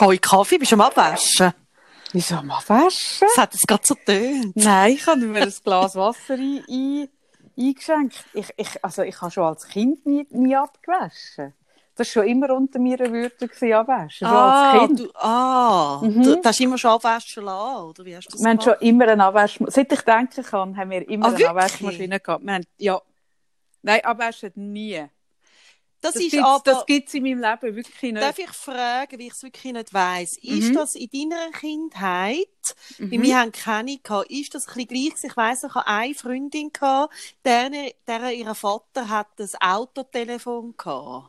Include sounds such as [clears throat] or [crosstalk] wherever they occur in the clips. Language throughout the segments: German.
Hoi Kaffee, bist du am Abwaschen? Wieso am Abwaschen? Das hat es gerade so tönt. Nein, ich habe mir ein Glas Wasser ein, ein, eingeschenkt. Ich, ich, also ich habe schon als Kind nie, nie abgewaschen. Das war schon immer unter meiner Würde gewesen, abwaschen. Ah, als Kind. du, ah Mhm. du, hast immer schon abwaschen lassen, oder wie hast du das Wir haben gemacht? schon immer eine Abwaschmaschine. Seit ich denken kann, haben wir immer Ah, eine? Abwaschmaschine gehabt. Wir haben, ja. Nein, abwaschen nie. Das, Das ist gibt's, aber... das gibt's in meinem Leben wirklich nicht. Darf ich fragen, wie ich es wirklich nicht weiss? Ist Mhm. das in deiner Kindheit, weil Mhm. wir haben keine gehabt, ist das ein bisschen gleich? Ich weiss, ich hatte eine Freundin, gehabt, deren, deren ihr Vater hat ein Autotelefon gehabt.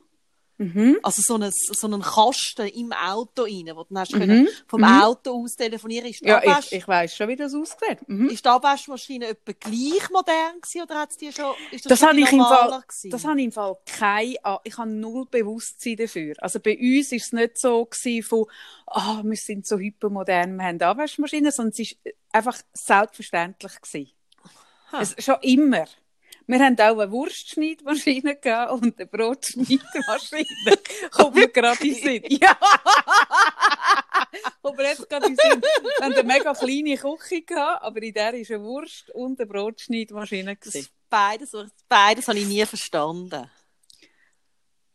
Mhm. Also so einen, so einen Kasten im Auto rein, wo du dann hast Mhm. können vom Mhm. Auto aus telefonieren. Ist Ja, Abwasch, ich, ich weiss schon, wie das aussieht. Mhm. ist die Abwaschmaschine etwa gleich modern gewesen, oder hat's die schon, ist das, Das schon ich im Fall, gewesen? das habe ich im Fall kein, ah, ich habe null Bewusstsein dafür. Also bei uns ist es nicht so gewesen von, ah, wir sind so hypermodern, wir haben Abwaschmaschinen, sondern es ist einfach selbstverständlich gewesen. Ha. Es, schon immer. Wir haben auch eine Wurstschneidmaschine gehabt und eine Brotschneidmaschine. Kommt mir gerade in Sinn. [laughs] Ja! Kommt mir jetzt gerade in Sinn. Wir haben eine mega kleine Küche gehabt, aber in der war eine Wurst und eine Brotschneidmaschine. das beides, beides habe ich nie verstanden.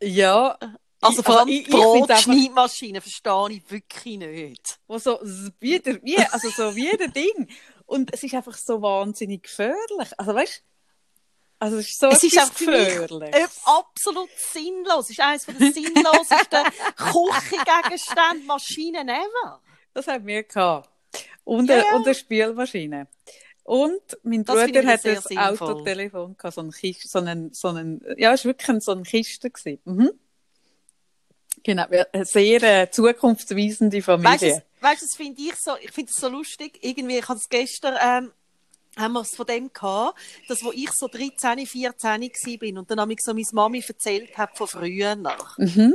Ja, Also vor allem einfach- Brotschneidmaschine verstehe ich wirklich nicht. wo so wie der, wie, also so wie der Ding. Und es ist einfach so wahnsinnig gefährlich. Also weißt also es ist so Es ist auch gefährlich. absolut sinnlos. Es ist eines der sinnlosesten [laughs] Küchengegenstände, Maschinen ever. Das haben wir gehabt. Und, Ja, eine, ja. und eine Spülmaschine. Und mein Das Bruder hat ein sinnvoll. Autotelefon gehabt, so ein Kiste, so einen, so einen, ja, es war wirklich ein- so eine Kiste gewesen. Mhm. Genau, eine sehr äh, zukunftsweisende Familie. weißt, du, das finde ich so, ich finde es so lustig. Irgendwie, ich hatte es gestern, ähm, haben wir es von dem gehabt, dass wo ich so 13, 14 gsi bin und dann habe ich so meine Mami erzählt hat von früher. Mhm.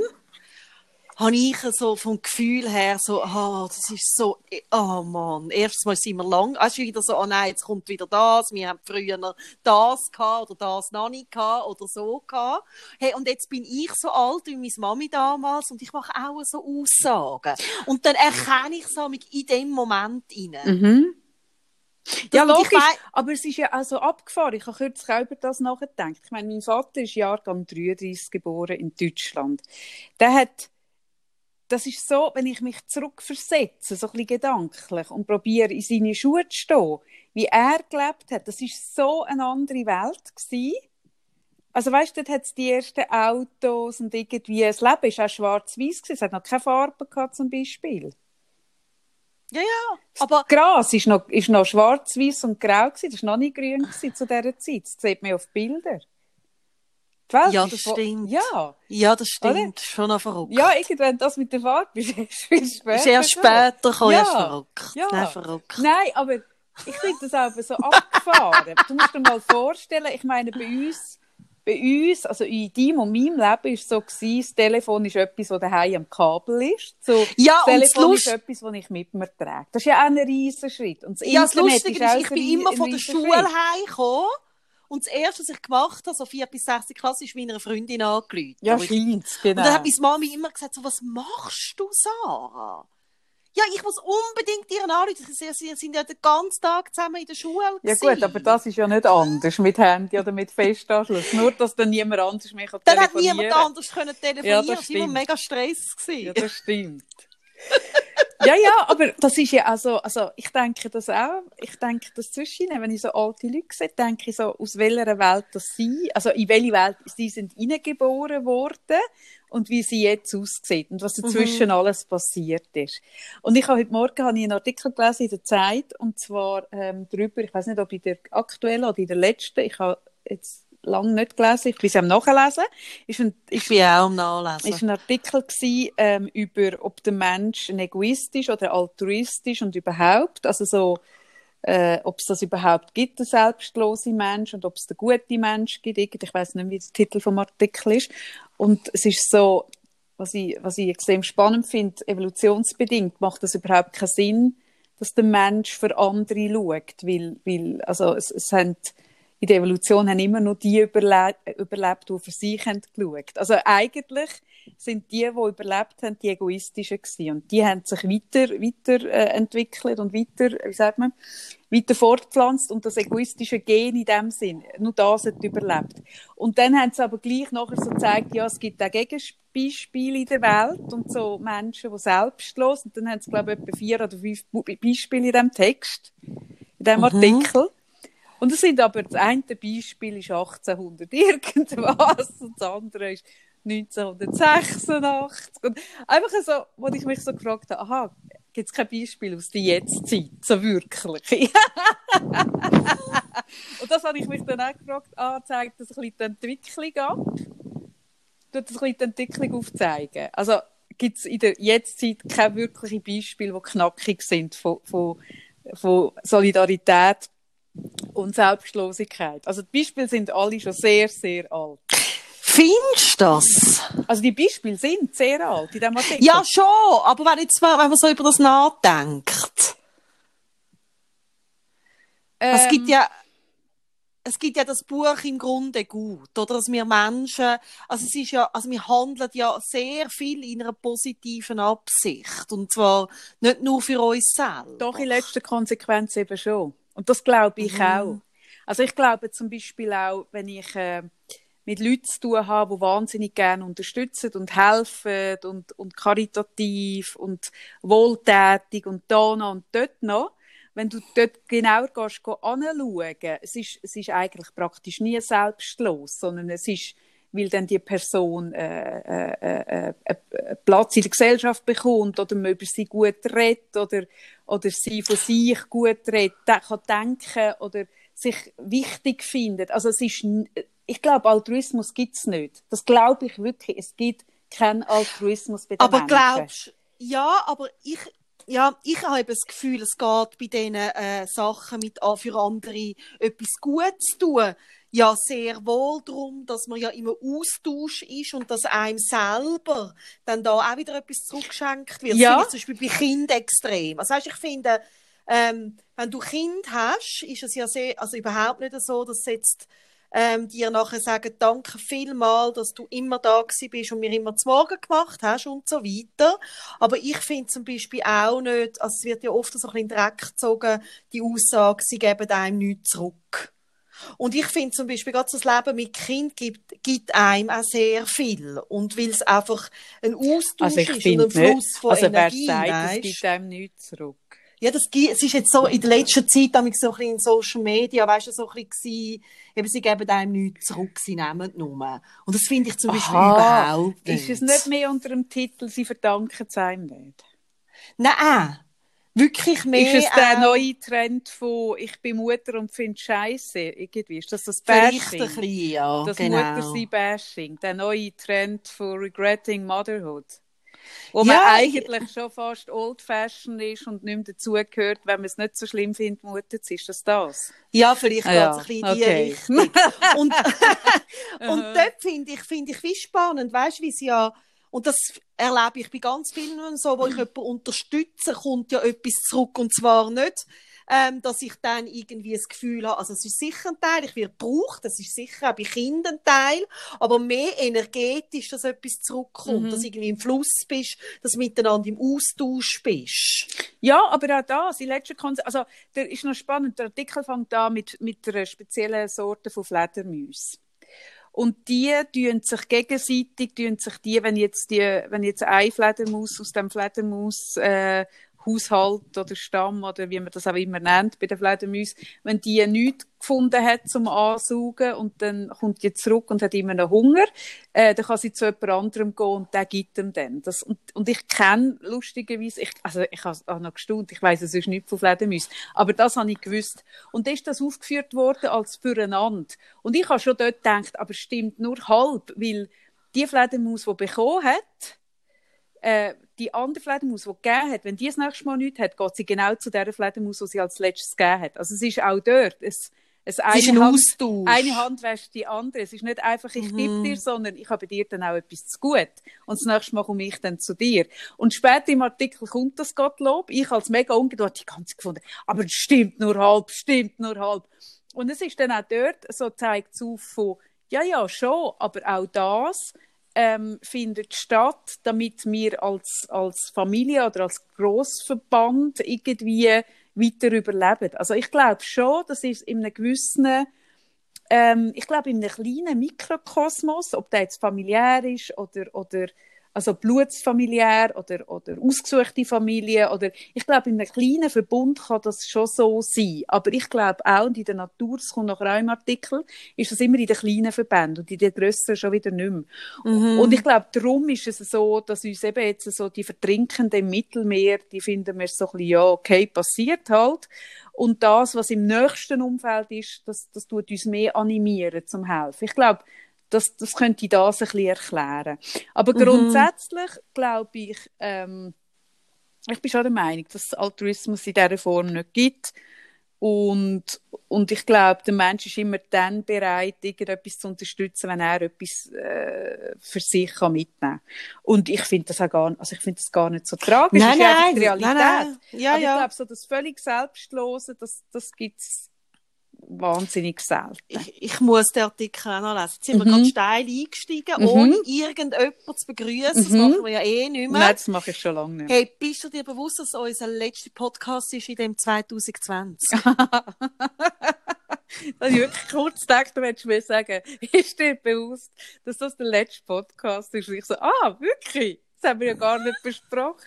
habe ich so vom Gefühl her so, ah, das ist so, oh Mann, erstens mal sind wir lang, du, wieder so, oh nein, jetzt kommt wieder das, wir haben früher das gehabt oder das noch nicht gehabt oder so gehabt. Hey, und jetzt bin ich so alt wie meine Mami damals und ich mache auch so Aussagen. Und dann erkenne ich so mich in dem Moment rein. Mhm. Ja, Und ich logisch. Aber es ist ja also abgefahren. Ich habe kürzlich auch über das nachgedacht. Ich meine, mein Vater ist Jahrgang 33 geboren in Deutschland. Der hat, das ist so, wenn ich mich zurückversetze, so ein bisschen gedanklich und probiere, in seine Schuhe zu stehen, wie er gelebt hat, das ist so eine andere Welt gewesen. Also weißt du, dort hat es die ersten Autos und irgendwie, das Leben ist auch schwarz-weiß gewesen. Es hat noch keine Farbe gehabt, zum Beispiel. Ja, ja, aber Gras ist noch, ist noch schwarz, weiß und grau gewesen. Das war noch nicht grün gewesen zu dieser Zeit. Das sieht man auf Bildern. Ja, das stimmt. Ja. ja, das Oder? stimmt, schon noch verrückt. Ja, irgendwann das mit der Farbe ist [laughs] erst viel später. Sehr später kam Ja. verrückt. Ja. Nein, verrückt. Nein, aber ich finde das aber so abgefahren. Du musst dir mal vorstellen, ich meine, bei uns, bei uns, also in deinem und meinem Leben war es so, gewesen, das Telefon ist etwas, das daheim am Kabel ist. So, Ja, das und das Telefon ist etwas, das ich mit mir trage. Das ist ja auch ein riesen Schritt. Und das Ja, das Lustige ist, ich bin immer von der Schule heimgekommen und das Erste, was ich gemacht habe, so vier bis sechs Klasse, ist meiner Freundin angerufen. Ja, ich- scheint's, Und genau. dann hat meine Mami immer gesagt, so, was machst du, Sarah? Ja, ich muss unbedingt ihren anrufen. Sie, sind ja den ganzen Tag zusammen in der Schule. Ja gewesen. gut, aber das ist ja nicht anders mit Handy oder mit Festanschluss. [laughs] Nur, dass dann niemand anders mehr kann Dann hat niemand anders können telefonieren. Ja, das war immer mega Stress. Gewesen. Ja, das stimmt. [laughs] ja, ja, aber das ist ja also, also ich denke das auch, ich denke das zwischen wenn ich so alte Leute sehe, denke ich so, aus welcher Welt das sie, also in welche Welt sie sind hineingeboren worden und wie sie jetzt aussieht und was dazwischen Mhm. alles passiert ist. Und ich habe heute Morgen habe ich einen Artikel gelesen in der Zeit und zwar ähm, darüber, ich weiß nicht, ob in der aktuellen oder in der letzten, ich habe jetzt lange nicht gelesen, ich bin sie am Nachlesen, ist ein, Ich bin auch am Nachlesen. ist ein Artikel gsi, ähm, über, ob der Mensch egoistisch oder altruistisch und überhaupt, also so, äh, ob es das überhaupt gibt, der selbstlose Mensch und ob es der gute Mensch gibt. Ich weiß nicht, wie der Titel vom Artikel ist. Und es ist so, was ich, was ich extrem spannend finde, evolutionsbedingt macht das überhaupt keinen Sinn, dass der Mensch für andere schaut, weil, weil also es, es haben in der Evolution haben immer nur die überle überlebt, die für sich haben geschaut. Also eigentlich sind die, die überlebt haben, die egoistischen gewesen. Und die haben sich weiter, weiter äh, entwickelt und weiter, wie sagt man, weiter fortpflanzt und das egoistische Gen in dem Sinn, nur das hat überlebt. Und dann haben sie aber gleich nachher so gezeigt, ja, es gibt auch Gegenbeispiele in der Welt und so Menschen, die selbstlos, und dann haben sie, glaube ich, etwa vier oder fünf Beispiele in diesem Text, in diesem mhm. Artikel. Und es sind aber, das eine Beispiel ist 1800 irgendwas und das andere ist 1986. Und einfach so, wo ich mich so gefragt habe, aha, gibt es kein Beispiel aus der Jetztzeit, so wirklich. [laughs] und das habe ich mich dann auch gefragt, ah, zeigt das ein bisschen die Entwicklung ab? Tut das ein bisschen die Entwicklung aufzeigen? Also, gibt es in der Jetztzeit keine wirklichen Beispiele, die knackig sind von, von, von Solidarität und Selbstlosigkeit. Also die Beispiele sind alle schon sehr, sehr alt. Findest du das? Also die Beispiele sind sehr alt in diesem Artikel. Ja, schon, aber wenn, jetzt, wenn man so über das nachdenkt. Ähm, es gibt ja es gibt ja das Buch im Grunde gut, oder? Dass wir Menschen, also es ist ja, also wir handeln ja sehr viel in einer positiven Absicht. Und zwar nicht nur für uns selbst. Doch, in letzter Konsequenz eben schon. Und das glaube ich mhm. auch. Also ich glaube zum Beispiel auch, wenn ich äh, mit Leuten zu tun habe, die wahnsinnig gerne unterstützen und helfen und, und karitativ und wohltätig und da noch und dort noch, wenn du dort genauer gehst, anschauen, es ist, es ist eigentlich praktisch nie selbstlos, sondern es ist, weil dann die Person äh, äh, äh, äh, Platz in der Gesellschaft bekommt oder man über sie gut redet oder, oder sie von sich gut redet, kann denken oder sich wichtig findet. Also es ist, ich glaube, Altruismus gibt es nicht. Das glaube ich wirklich. Es gibt keinen Altruismus bei den aber Menschen. Aber glaubst ja, aber ich, ja, ich habe das Gefühl, es geht bei diesen äh, Sachen mit für andere etwas Gutes zu tun. Ja, sehr wohl darum, dass man ja immer Austausch ist und dass einem selber dann da auch wieder etwas zurückgeschenkt wird. Ja. Das zum Beispiel bei Kindern extrem. Also weißt, ich finde, ähm, wenn du Kind hast, ist es ja sehr, also überhaupt nicht so, dass jetzt ähm, dir nachher sagen, danke vielmal, dass du immer da bist und mir immer zum Morgen gemacht hast und so weiter. Aber ich finde zum Beispiel auch nicht, also es wird ja oft so ein bisschen in den Dreck gezogen, die Aussage, sie geben einem nichts zurück. Und ich finde zum Beispiel, gerade das Leben mit Kind gibt, gibt einem auch sehr viel. Und weil es einfach ein Austausch also ist und ein Fluss von also Energie. Also wer sagt, es gibt einem nichts zurück? Ja, das, es ist jetzt so in der letzten Zeit so ein bisschen in Social Media, weißt du, so ein bisschen eben, sie geben einem nichts zurück, sie nehmen nur. Und das finde ich zum Beispiel Aha. überhaupt nicht. Ist es nicht mehr unter dem Titel, sie verdanken es einem nicht? Nein, wirklich mehr. Ist es der äh, neue Trend von ich bin Mutter und finde Scheiße irgendwie? Ist das das Bashing? Bisschen, ja, Das genau. Muttersein-Bashing, der neue Trend von Regretting Motherhood. Wo ja, man eigentlich schon fast old-fashioned ist und nicht mehr dazugehört, wenn man es nicht so schlimm findet, Mutter zu ist das das? Ja, vielleicht ah, ja. geht es ein bisschen in okay. die Richtung. [laughs] und, und dort finde ich, finde ich wie spannend, weißt du, wie sie ja, und das erlebe ich bei ganz vielen so, wo ich [clears throat] jemanden unterstütze, kommt ja etwas zurück und zwar nicht ähm, dass ich dann irgendwie das Gefühl habe, also es ist sicher ein Teil, ich werde gebraucht, das ist sicher auch bei Kindern ein Teil, aber mehr energetisch, dass etwas zurückkommt, mhm. dass du irgendwie im Fluss bist, dass du miteinander im Austausch bist. Ja, aber auch das, die letzte Konse also der ist noch spannend, der Artikel fängt an mit, mit einer speziellen Sorte von Fledermäusen. Und die tun sich gegenseitig, tun sich die, wenn jetzt die, wenn jetzt eine Fledermaus aus dem Fledermaus äh, Haushalt oder Stamm oder wie man das auch immer nennt bei den Fledermäusen, wenn die nichts gefunden hat zum Ansaugen und dann kommt die zurück und hat immer noch Hunger, äh, dann kann sie zu jemand anderem gehen und der gibt ihm dann. Das, und, und ich kenne lustigerweise, ich, also ich habe noch gestaunt, ich weiß es ist nicht von Fledermäusen, aber das habe ich gewusst. Und dann ist das aufgeführt worden als füreinander. Und ich habe schon dort gedacht, aber stimmt nur halb, weil die Fledermaus, die bekommen hat, äh, die andere Fledermaus, die gegeben hat, wenn die das nächste Mal nichts hat, geht sie genau zu der Fledermaus, die sie als letztes gegeben hat. Also es ist auch dort. Es, es, eine, ist ein Hand, Austausch. eine Hand wäscht die andere. Es ist nicht einfach, ich mhm. gebe dir, sondern ich habe dir dann auch etwas zu gut. Und das nächste Mal komme ich dann zu dir. Und später im Artikel kommt das Gottlob. Ich als mega ungeduldig die ganze gefunden. Aber es stimmt nur halb, stimmt nur halb. Und es ist dann auch dort, so zeigt es auf von, ja, ja, schon, aber auch das, ähm, findet statt, damit wir als, als Familie oder als Grossverband irgendwie weiter überleben. Also ich glaube schon, das ist in einem gewissen, ähm, ich glaube in einem kleinen Mikrokosmos, ob der jetzt familiär ist oder, oder also blutsfamiliär oder, oder ausgesuchte Familie oder ich glaube, in einem kleinen Verbund kann das schon so sein. Aber ich glaube auch, und in der Natur, es kommt nachher auch im Artikel, ist das immer in den kleinen Verbänden und in den grösseren schon wieder nicht mehr. Mhm. Und ich glaube, darum ist es so, dass uns eben jetzt so die Vertrinkenden im Mittelmeer, die finden wir so ein bisschen, ja, okay, passiert halt. Und das, was im nächsten Umfeld ist, das, das tut uns mehr animieren zum Helfen. Ich glaube, das, das könnte das ein bisschen erklären. Aber mhm. grundsätzlich glaube ich, ähm, ich bin schon der Meinung, dass es Altruismus in dieser Form nicht gibt. Und, und ich glaube, der Mensch ist immer dann bereit, irgendetwas zu unterstützen, wenn er etwas äh, für sich kann mitnehmen kann. Und ich finde das auch gar, also ich finde das gar nicht so tragisch. Nein, das ist nein, die Realität. Nein, nein. Ja, Aber ja. ich glaube, so das völlig Selbstlose, das, das gibt es wahnsinnig selten. Ich, ich muss den Artikel auch noch lesen. Jetzt sind wir Mhm. gerade steil eingestiegen, Mhm. ohne irgendjemanden zu begrüßen. Das Mhm. machen wir ja eh nicht mehr. Nein, das mache ich schon lange nicht. Hey, bist du dir bewusst, dass unser letzter Podcast ist in dem 2020? [laughs] Da habe ich wirklich kurz gedacht, du hättest mir sagen, [laughs] ist dir bewusst, dass das der letzte Podcast ist? Und ich so, ah, wirklich? Das haben wir ja gar nicht besprochen.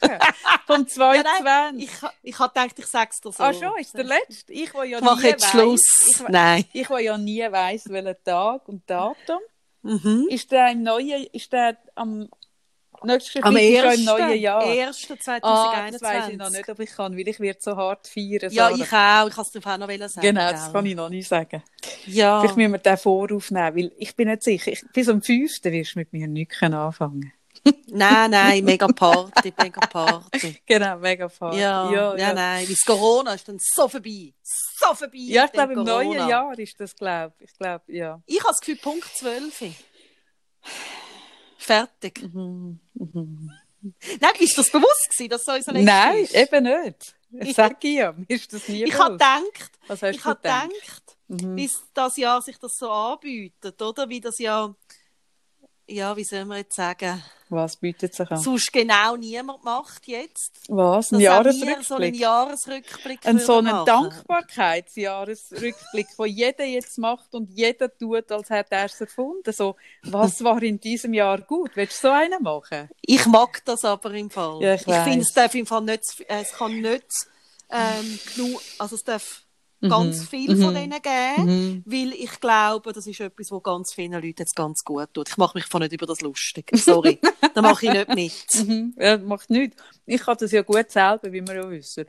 Vom [laughs] 22. ich, ha- ich habe gedacht, ich sage es dir so. ah, schon, ist der letzte? Ich, wo ja Ich mache jetzt weiss- Schluss. Ich, Nein. ich, wo ja nie weiss, welchen Tag und Datum. Mhm. Ist der im neuen, ist der am nächsten Am 1. im neuen Jahr? 1. Ah, 2021. das weiss ich noch nicht, ob ich kann, weil ich werde so hart feiern. Ja, Sarah. ich auch. Ich kann es dir auch noch sagen. Genau, das kann ich noch nicht sagen. Ja. Vielleicht müssen wir den voraufnehmen, weil ich bin nicht sicher. Ich, bis am 5. wirst du mit mir nichts anfangen Nein, nein, mega Party, mega Party. [laughs] Genau, mega fun. Ja, ja, ja. nein. Das Corona ist dann so vorbei. So vorbei. Ja, ich glaube, im Corona. neuen Jahr ist das, glaube ich. Ich glaube, ja. Ich habe das Gefühl, Punkt 12. Fertig. Mhm. Nein, ist das bewusst gewesen, dass so unser Nein, ist? eben nicht. Sage ich ja. Mir ist das nie Ich habe gedacht, Was hast ich du habe gedacht? gedacht, Mhm. wie das Jahr sich das so anbietet, oder? Wie das ja, ja, wie soll man jetzt sagen, Was bietet sich an? sonst genau niemand macht jetzt. Was? Ein wir so einen Jahresrückblick? Jahresrückblick Ein so einen. Dankbarkeitsjahresrückblick, wo jeder jetzt macht und jeder tut, als hätte er es erfunden. So, was war in diesem Jahr gut? Willst du so einen machen? Ich mag das aber im Fall. Ja, ich finde, weiss. es darf im Fall nicht, es kann nicht ähm, genug, also es darf ganz viel von denen geben, weil ich glaube, das ist etwas, was ganz vielen Leuten jetzt ganz gut tut. Ich mache mich von nicht über das lustig. Sorry, [laughs] da mache ich nicht mit. Mhm. Ja, macht nichts. Ich kann das ja gut selber, wie wir ja wissen.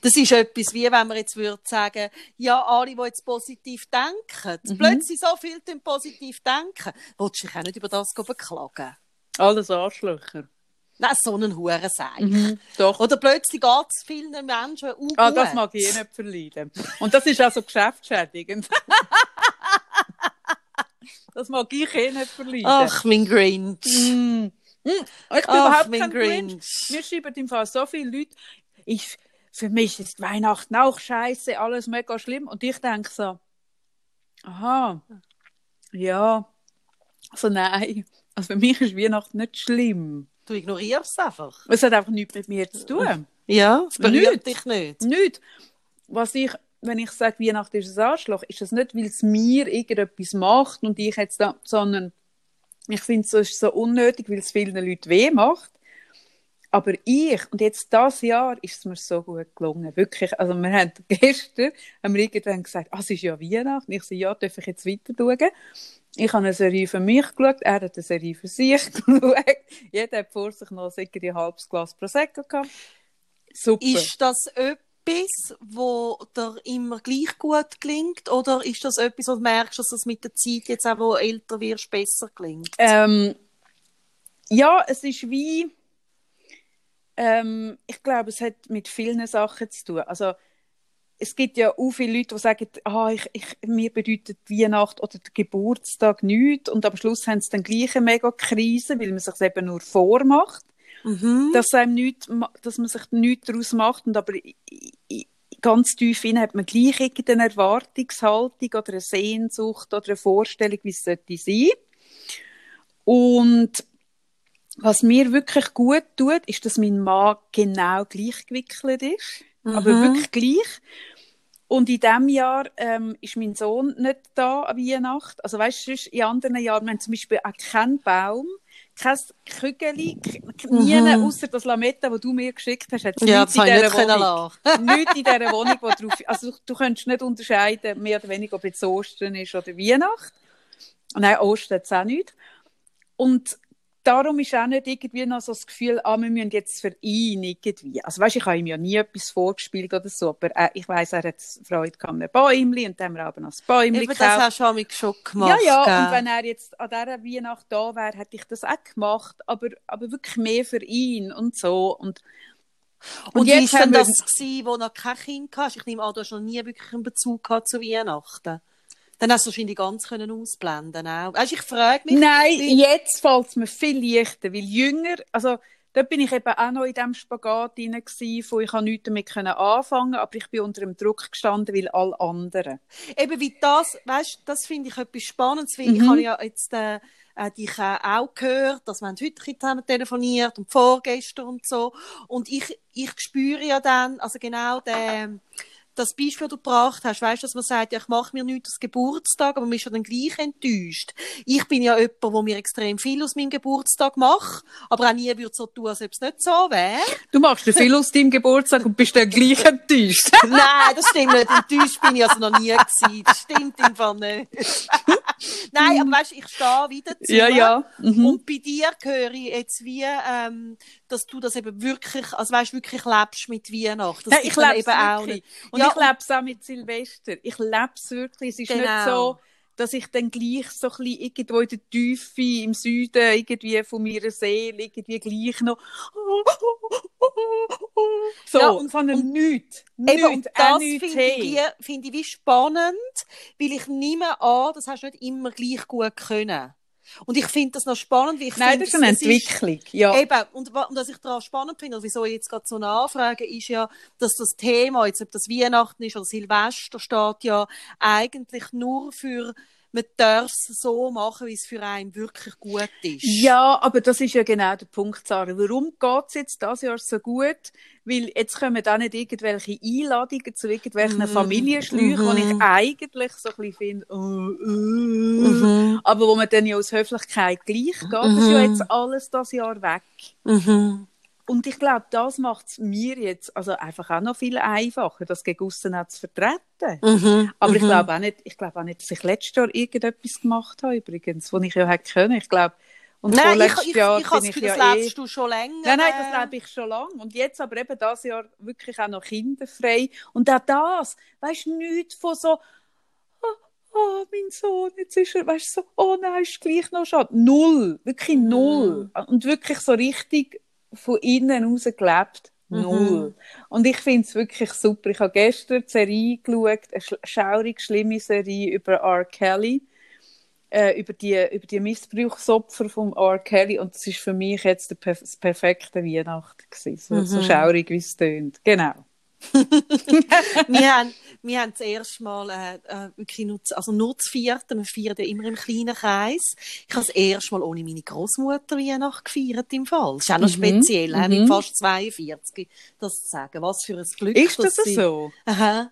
Das ist etwas, wie wenn man jetzt würde sagen, ja, alle, die jetzt positiv denken, plötzlich so viel positiv denken, willst du dich auch nicht über das beklagen. Alles Arschlöcher. Nein, so einen Hurenseich. Mhm. Doch. Oder plötzlich geht es vielen Menschen auch Ah, das mag ich eh nicht verleiden. Und das ist also geschäftsschädigend. [laughs] das mag ich eh nicht verleiden. Ach, mein Grinch. Mm. Mm. Ich bin Ach, überhaupt mein kein Grinch. Grinch. Mir schreiben im Fall so viele Leute, ich, für mich ist Weihnachten auch scheiße, alles mega schlimm. Und ich denke so, aha, ja, also nein, also für mich ist Weihnachten nicht schlimm. Du ignorierst es einfach. Es hat einfach nichts mit mir zu tun. Ja, es berührt Nicht. dich nicht. Nicht. Was ich, wenn ich sage, Weihnachten ist ein Arschloch, ist das nicht, weil es mir irgendetwas macht und ich jetzt da, sondern ich finde, es ist so unnötig, weil es vielen Leuten weh macht. Aber ich, und jetzt das Jahr, ist es mir so gut gelungen. Wirklich. Also, wir haben [laughs] gestern, haben wir irgendwann gesagt, ah, es ist ja Weihnachten. Ich so, ja, darf ich jetzt weiter schauen? Ich habe eine Serie für mich geschaut, er hat eine Serie für sich [laughs] geschaut. Jeder hat vor sich noch sicher ein halbes Glas Prosecco gehabt. Super. Ist das etwas, wo dir immer gleich gut klingt? Oder ist das etwas, wo du merkst, dass es mit der Zeit jetzt auch, wo älter wirst, besser klingt? Ähm, ja, es ist wie, ähm, ich glaube, es hat mit vielen Sachen zu tun. Also, es gibt ja auch viele Leute, die sagen, ah, ich, ich, mir bedeutet Weihnacht oder der Geburtstag nichts und am Schluss haben sie dann gleich eine mega Krise, weil man sich eben nur vormacht, Mhm. dass, einem nicht, dass man sich nichts daraus macht und aber ganz tief innen hat man gleich irgendeine Erwartungshaltung oder eine Sehnsucht oder eine Vorstellung, wie es sollte sein. Und was mir wirklich gut tut, ist, dass mein Mann genau gleich gewickelt ist. Mhm. Aber wirklich gleich. Und in diesem Jahr ähm, ist mein Sohn nicht da an Weihnachten. Also weißt du, in anderen Jahren, wir haben zum Beispiel auch keinen Baum, kein Kügeli, nie mhm. außer das Lametta, das du mir geschickt hast, hat ja, nichts in dieser Wohnung. nichts in dieser [laughs] Wohnung, wo drauf, also du, du könntest nicht unterscheiden, mehr oder weniger, ob jetzt Ostern ist oder Weihnacht. Nein, Ostern hat es auch nicht. Und darum ist auch nicht irgendwie noch so das Gefühl, ah, wir müssen jetzt für ihn irgendwie. Also weißt, ich habe ihm ja nie etwas vorgespielt oder so, aber äh, ich weiß, er hat Freude an einem Bäumli und dann haben wir aber noch das Bäumli Eben, das hast du schon, schon gemacht. Ja, ja, und wenn er jetzt an dieser Weihnacht da wäre, hätte ich das auch gemacht, aber, aber wirklich mehr für ihn und so und und, und wie war denn das, gewesen, wo noch kein Kind hast? Ich nehme an, du hast noch nie wirklich einen Bezug gehabt zu Weihnachten. Dann hast du wahrscheinlich ganz können ausblenden auch. Also ich frage mich. Nein, wie... jetzt fällt es mir viel leichter, weil jünger, also dort bin ich eben auch noch in diesem Spagat drin gewesen, wo ich nichts damit anfangen aber ich bin unter dem Druck gestanden, weil alle anderen. Eben wie das, weißt, das finde ich etwas Spannendes, weil mhm. ich habe ja jetzt äh, äh, dich äh, auch gehört, dass wir heute zusammen telefoniert und vorgestern und so und ich, ich spüre ja dann, also genau den das Beispiel, das du gebracht hast, weißt, dass man sagt, ja, ich mache mir nichts aus Geburtstag, aber man ist ja dann gleich enttäuscht. Ich bin ja jemand, wo mir extrem viel aus meinem Geburtstag macht, aber auch nie würde so tun, als ob es nicht so wäre. Du machst viel aus deinem Geburtstag und bist dann gleich enttäuscht. [laughs] Nein, das stimmt nicht. Enttäuscht bin ich also noch nie gewesen. Das stimmt einfach nicht. Nein, aber weißt, ich stehe wieder zu. Ja, ja. Mhm. Und bei dir höre ich jetzt wie, ähm, dass du das eben wirklich, also weißt, wirklich lebst mit Weihnachten. Ja, ich lebe eben auch nicht. Und ja, ich lebe es auch mit Silvester. Ich lebe es wirklich. Es ist genau. nicht so, dass ich dann gleich so ein bisschen irgendwo in der Tiefe im Süden irgendwie von meiner Seele irgendwie gleich noch [laughs] so, ja, und von einem nichts. Eben, und das finde ich, find ich wie spannend, weil ich nehme an, das hast du nicht immer gleich gut können. Und ich finde das noch spannend, wie ich Nein, finde, das ist eine Entwicklung, ist, ja. Eben, und, und was ich daran spannend finde, und wieso ich jetzt gerade so nachfrage, ist ja, dass das Thema, jetzt ob das Weihnachten ist oder Silvester, steht ja eigentlich nur für man darf es so machen, wie es für einen wirklich gut ist. Ja, aber das ist ja genau der Punkt, Sarah. Warum geht es jetzt dieses Jahr so gut? Weil jetzt kommen da nicht irgendwelche Einladungen zu irgendwelchen mm. Familienschläuchen, mm -hmm. die ich eigentlich so ein bisschen finde, uh, uh, mm -hmm. aber wo man dann ja aus Höflichkeit gleich geht, -hmm. ist ja mhm. jetzt alles das Jahr weg. Mhm. Und ich glaube, das macht es mir jetzt also einfach auch noch viel einfacher, das gegen aussen auch zu vertreten. Mhm, Aber ich mhm. glaube auch nicht, ich glaube auch nicht, dass ich letztes Jahr irgendetwas gemacht habe, übrigens, was ich ja hätte können. Ich glaube, und nein, ich, ich, Jahr ich, ich, ich das ja lebst eh... du schon länger. Nein, nein, das lebe ich schon lange. Und jetzt aber eben das Jahr wirklich auch noch kinderfrei. Und auch das, weißt du, nichts von so, oh, oh, mein Sohn, jetzt ist er, weißt du, so, oh nein, ist gleich noch schade. Null, wirklich null. Mhm. Und wirklich so richtig von innen raus gelebt. Mhm. Null. Mhm. Und ich finde es wirklich super. Ich habe gestern die Serie geschaut, eine schaurig schlimme Serie über R. Kelly, äh, über, die, über die Missbrauchsopfer von R. Kelly. Und das ist für mich jetzt das perfekte Weihnachten gewesen. So, mhm. so schaurig, wie es tönt. Genau. [laughs] wir, haben, wir haben das erste Mal äh, äh, wirklich nur, also nur das vierte, wir feiern ja immer im kleinen Kreis. Ich habe das erste Mal ohne meine Großmutter Weihnacht gefeiert im Fall. Das ist auch noch mhm. speziell, mhm. mit fast 42, das zu sagen. Was für ein Glück. Ist das so? Aha.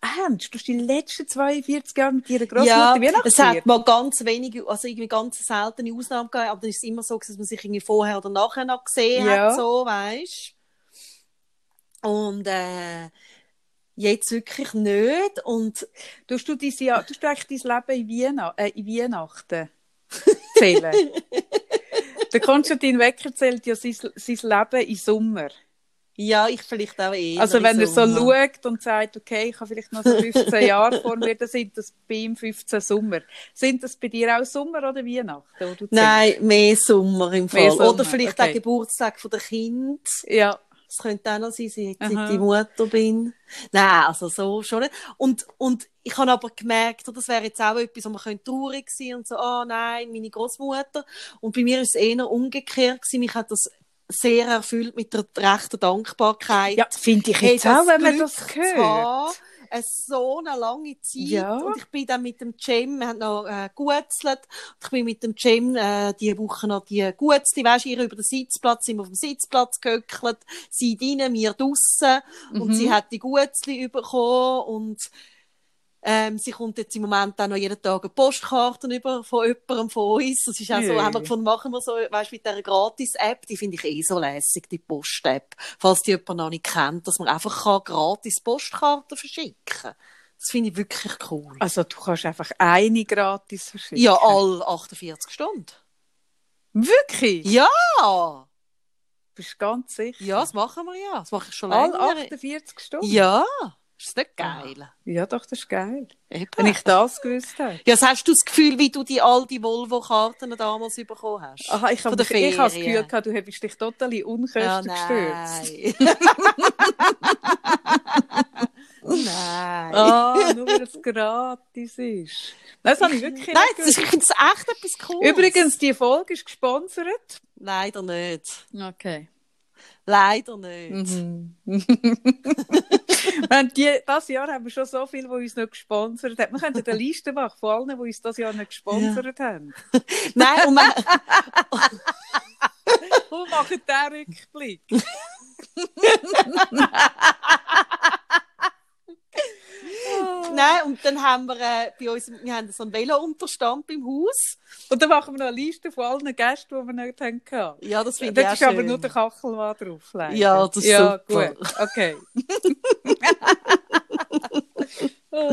Ernst, du hast die letzten 42 Jahre mit ihrer Großmutter ja, Weihnachten es hat mal ganz wenige, also irgendwie ganz seltene Ausnahmen gegeben, aber dann ist es immer so, dass man sich irgendwie vorher oder nachher noch gesehen ja. hat, so, weißt und äh, jetzt wirklich nicht. Und tust du, dein Jahr, tust du eigentlich dein Leben in, Weihnacht, äh, in Weihnachten zählen? [laughs] Der Konstantin Wecker zählt ja sein, sein Leben im Sommer. Ja, ich vielleicht auch eh. Also wenn er so schaut und sagt, okay, ich habe vielleicht noch so 15 Jahre vor mir, dann sind das bei ihm 15 Sommer. Sind das bei dir auch Sommer oder Weihnachten? Nein, mehr Sommer im Fall. Sommer, oder vielleicht okay. auch Geburtstag von der Kind. Ja. Das könnte auch noch sein, seit ich die Mutter bin. Nein, also so schon nicht. Und, und ich habe aber gemerkt, das wäre jetzt auch etwas, wo man traurig sein und so, oh nein, meine Großmutter. Und bei mir ist es eher umgekehrt gewesen. Mich hat das sehr erfüllt mit der rechten Dankbarkeit. Ja, finde ich jetzt hey, auch, wenn man das hört. Eine, so eine lange Zeit. Ja. Und ich bin dann mit dem Cem, wir haben noch äh, gutzelt. Ich bin mit dem Cem äh, diese Woche noch die Gutzli, weisst ihr über den Sitzplatz, sind wir auf dem Sitzplatz gehöckelt. Sie drinnen, wir draussen. Und Mhm. sie hat die Gutzli bekommen und ähm, sie kommt jetzt im Moment auch noch jeden Tag eine Postkarte über von jemandem von uns. Das ist auch so, haben wir gefunden, machen wir so, weißt du, mit dieser Gratis-App, die finde ich eh so lässig, die Post-App. Falls die jemand noch nicht kennt, dass man einfach kann gratis Postkarten verschicken kann. Das finde ich wirklich cool. Also du kannst einfach eine gratis verschicken. Ja, alle 48 Stunden. Wirklich? Ja! Bist du ganz sicher? Ja, das machen wir ja. Das mache ich schon Alle lange. 48 Stunden? Ja! Ist das nicht geil? Ja, doch, das ist geil. Eben. Wenn ich das gewusst hätte. Ja, also hast du das Gefühl, wie du die all die Volvo-Karten damals bekommen hast? Aha, ich habe Von der ich habe das. Gefühl gehabt, du hättest dich total in Unkosten Ja, gestürzt. nein. nein. [laughs] Ah, nur weil es gratis ist. Das habe ich wirklich Nein, nicht ich finde das echt etwas Cooles. Übrigens, die Folge ist gesponsert. Leider nicht. Okay. Leider nicht. Mhm. [laughs] Die, das Jahr haben wir schon so viele, die uns noch gesponsert haben. Wir könnten eine Liste machen von allen, die uns das Jahr nicht gesponsert haben. [laughs] Nein, und man, [laughs] Und machen den Rückblick. nein, und dann haben wir äh, bei uns, wir haben so einen Velo-Unterstand beim Haus. Und dann machen wir noch eine Liste von allen Gästen, die wir nicht hatten. Ja, das finde ich Dort auch ist aber schön. nur der Kachelmann drauf. leider. Ja, das ist ja, super. gut. Okay. [laughs] [laughs] Oh,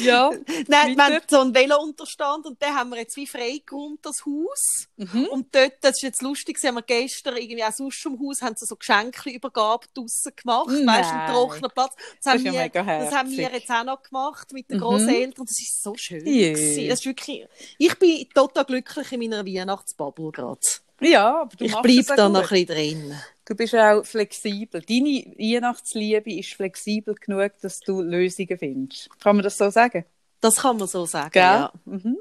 ja. [laughs] Nein, wir haben so einen Velo-Unterstand und den haben wir jetzt wie freigeräumt, das Haus. Mhm. Und dort, das ist jetzt lustig, haben wir gestern irgendwie auch sonst im Haus, haben sie so Geschenkübergabe draussen gemacht, Nein. weißt du, im trockenen Platz. Das, haben ist ja wir, mega das haben wir jetzt auch noch gemacht mit den Mhm. Großeltern. Das ist so schön. Gewesen. Das ist wirklich, ich bin total glücklich in meiner Weihnachtsbubble gerade. Ja, Ich bleibe da noch ein bisschen drin. Du bist auch flexibel. Deine Weihnachtsliebe ist flexibel genug, dass du Lösungen findest. Kann man das so sagen? Das kann man so sagen, Gell? ja. Mhm.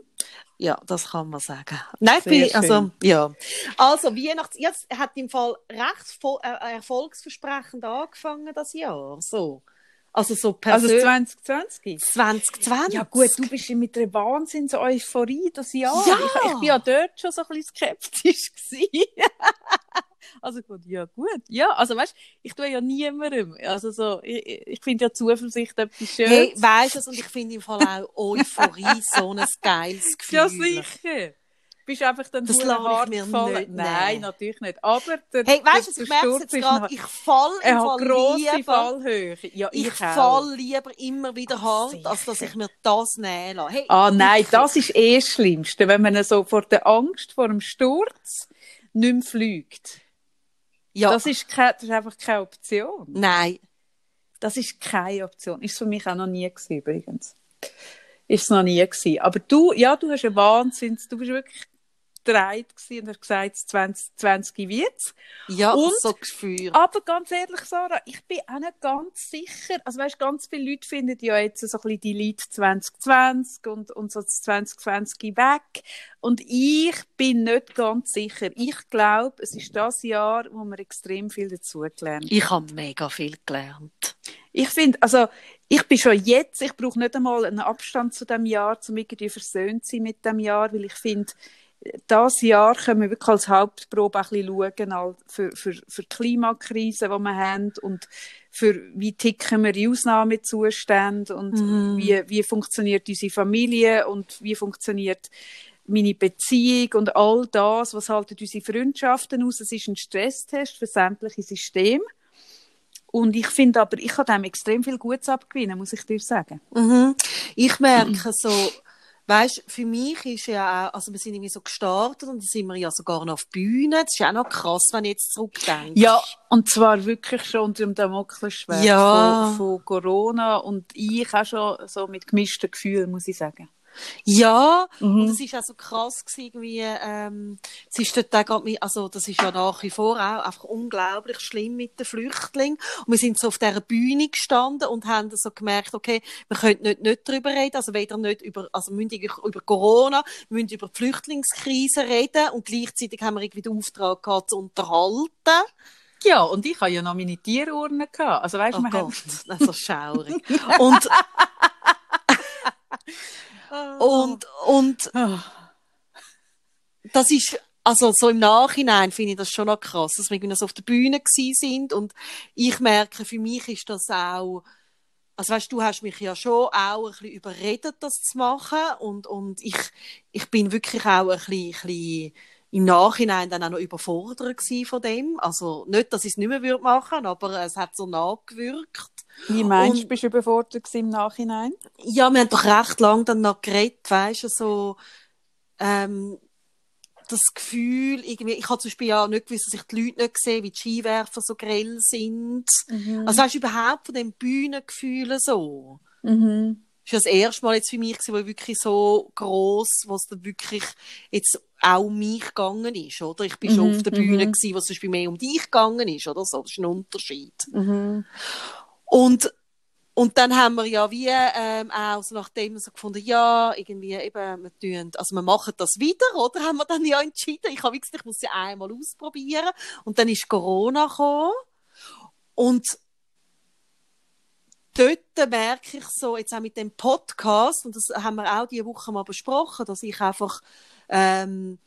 Ja, das kann man sagen. Nein, bin, also, ja. Also, Weihnachts, jetzt hat im Fall recht voll, äh, erfolgsversprechend angefangen, das Jahr. So. Also, so Also persönlich. 2020? 2020. Ja gut, du bist ja mit einer Wahnsinns-Euphorie das Jahr. Ja. Ich, ich bin ja dort schon so ein bisschen skeptisch [laughs] gewesen. also gut, ja gut. Ja, also weißt, ich tue ja niemandem. Also so, ich, ich finde ja Zuversicht etwas Schönes. Hey, weisst du, und ich finde im Fall auch Euphorie [laughs] so ein geiles Gefühl. ja sicher. Bist einfach dann Das hart mir gefallen? nicht Nein, nehmen. natürlich nicht. Aber der, Hey, weißt der es Sturz ist gerade, noch- ich fall im er hat Fall grosse Fallhöhe. Ja, ich, ich, fall lieber immer wieder hart, als dass ich mir das nähen lasse. Hey, Ah, nein, wirklich. das ist eh das Schlimmste, wenn man so vor der Angst vor dem Sturz nicht mehr fliegt. Ja, Das, ist keine, das ist einfach keine Option. nein. Das ist keine Option. Ist für mich auch noch nie gewesen, übrigens. Ist es noch nie gewesen. Aber du, ja, du hast einen Wahnsinn, du bist wirklich gewesen und hast gesagt, 2020 wird's. Ja, Und- so Gefühl. Aber ganz ehrlich, Sarah, ich bin auch nicht ganz sicher. Also weißt, ganz viele Leute finden ja jetzt so ein bisschen die Lied 2020 und, und so das 2020 weg. Und ich bin nicht ganz sicher. Ich glaube, es ist das Jahr, wo wir extrem viel dazugelernt haben. Ich habe mega viel gelernt. Ich finde, also, ich bin schon jetzt, ich brauche nicht einmal einen Abstand zu dem Jahr, um irgendwie versöhnt zu sein mit dem Jahr, weil ich finde, das Jahr können wir wirklich als Hauptprobe ein bisschen schauen für, für, für die Klimakrise, die wir haben und für wie ticken wir in Ausnahmezuständen und Mhm. wie, wie funktioniert unsere Familie und wie funktioniert meine Beziehung und all das, was halten unsere Freundschaften aus. Es ist ein Stresstest für sämtliche Systeme. Und ich finde aber, ich habe dem extrem viel Gutes abgewinnen, muss ich dir sagen. Mhm. Ich merke so, weißt, für mich ist ja auch, also wir sind irgendwie so gestartet und dann sind wir ja sogar noch auf Bühne. Das ist ja auch noch krass, wenn ich jetzt zurückdenke. Ja, und zwar wirklich schon unter dem Damoklesschwert Ja. von, von Corona und ich auch schon so mit gemischten Gefühlen, muss ich sagen. Ja, Mhm. und es ist auch so krass gewesen, irgendwie, ähm, es ist dort auch mit, also das ist ja nach wie vor auch einfach unglaublich schlimm mit den Flüchtlingen. Und wir sind so auf dieser Bühne gestanden und haben so gemerkt, okay, wir können nicht, nicht darüber reden, also weder nicht über, also wir müssen über Corona, wir müssen über die Flüchtlingskrise reden und gleichzeitig haben wir irgendwie den Auftrag gehabt, zu unterhalten. Ja, und ich hatte ja noch meine Tierurne. Gehabt. Also, weißt, Oh wir Gott, haben... das ist so schaurig. [laughs] und, [laughs] und, und Ah. das ist, also so im Nachhinein finde ich das schon noch krass, dass wir so auf der Bühne gsi sind und ich merke, für mich ist das auch, also weißt du, hast mich ja schon auch ein bisschen überredet, das zu machen und, und ich, ich bin wirklich auch ein bisschen, ein bisschen im Nachhinein dann auch noch überfordert von dem. Also nicht, dass ich es nicht mehr würde machen, aber es hat so nachgewirkt. Wie meinst du, bist du überfordert im Nachhinein? Ja, wir haben doch recht lang dann noch geredet, weißt du, so, ähm, das Gefühl, irgendwie, ich habe zum Beispiel ja nicht gewusst, dass ich die Leute nicht sehe, wie die Skiwerfer so grell sind. Also weißt du, überhaupt von dem Bühnengefühl so. Mhm. Das war das erste Mal jetzt für mich, gewesen, wo wirklich so gross, was dann wirklich jetzt auch um mich gegangen ist, oder? Ich bin schon Mhm, auf der Bühne mhm. gewesen, wo es zum Beispiel mehr um dich gegangen ist, oder so. Das ist ein Unterschied. Mhm. Und, und dann haben wir ja wie ähm, auch so nachdem so gefunden, ja, irgendwie eben, wir tun, also wir machen das wieder, oder? [laughs] Haben wir dann ja entschieden. Ich habe gesagt, ich muss ja einmal ausprobieren. Und dann ist Corona gekommen. Und dort merke ich so, jetzt auch mit dem Podcast, und das haben wir auch diese Woche mal besprochen, dass ich einfach, ähm,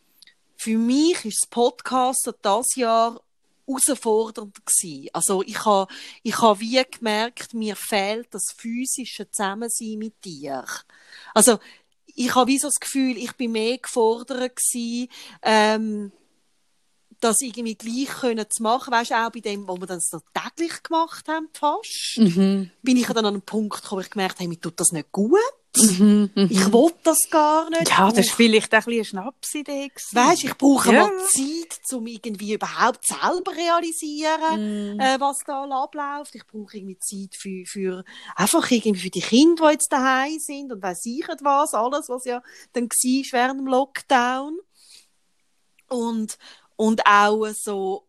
für mich ist das Podcasten das Jahr herausfordernd gewesen. Also ich habe ich ha wie gemerkt, mir fehlt das physische Zusammensein mit dir. Also ich habe wie so das Gefühl, ich bin mehr gefordert gewesen, ähm, das irgendwie gleich können zu machen. Weißt auch bei dem, wo wir das so täglich gemacht haben, fast, Mhm. bin ich dann an einen Punkt gekommen, wo ich gemerkt habe, mir tut das nicht gut. Mhm. Mhm. Ich will das gar nicht. Ja, das war brauche- vielleicht auch ein bisschen eine Schnapsidee. Weißt, ich brauche Ja. mal Zeit, um irgendwie überhaupt selber realisieren, Mhm. äh, was da abläuft. Ich brauche irgendwie Zeit für, für einfach irgendwie für die Kinder, die jetzt daheim sind und weiss ich was, alles, was ja dann war während dem Lockdown. Und, und auch so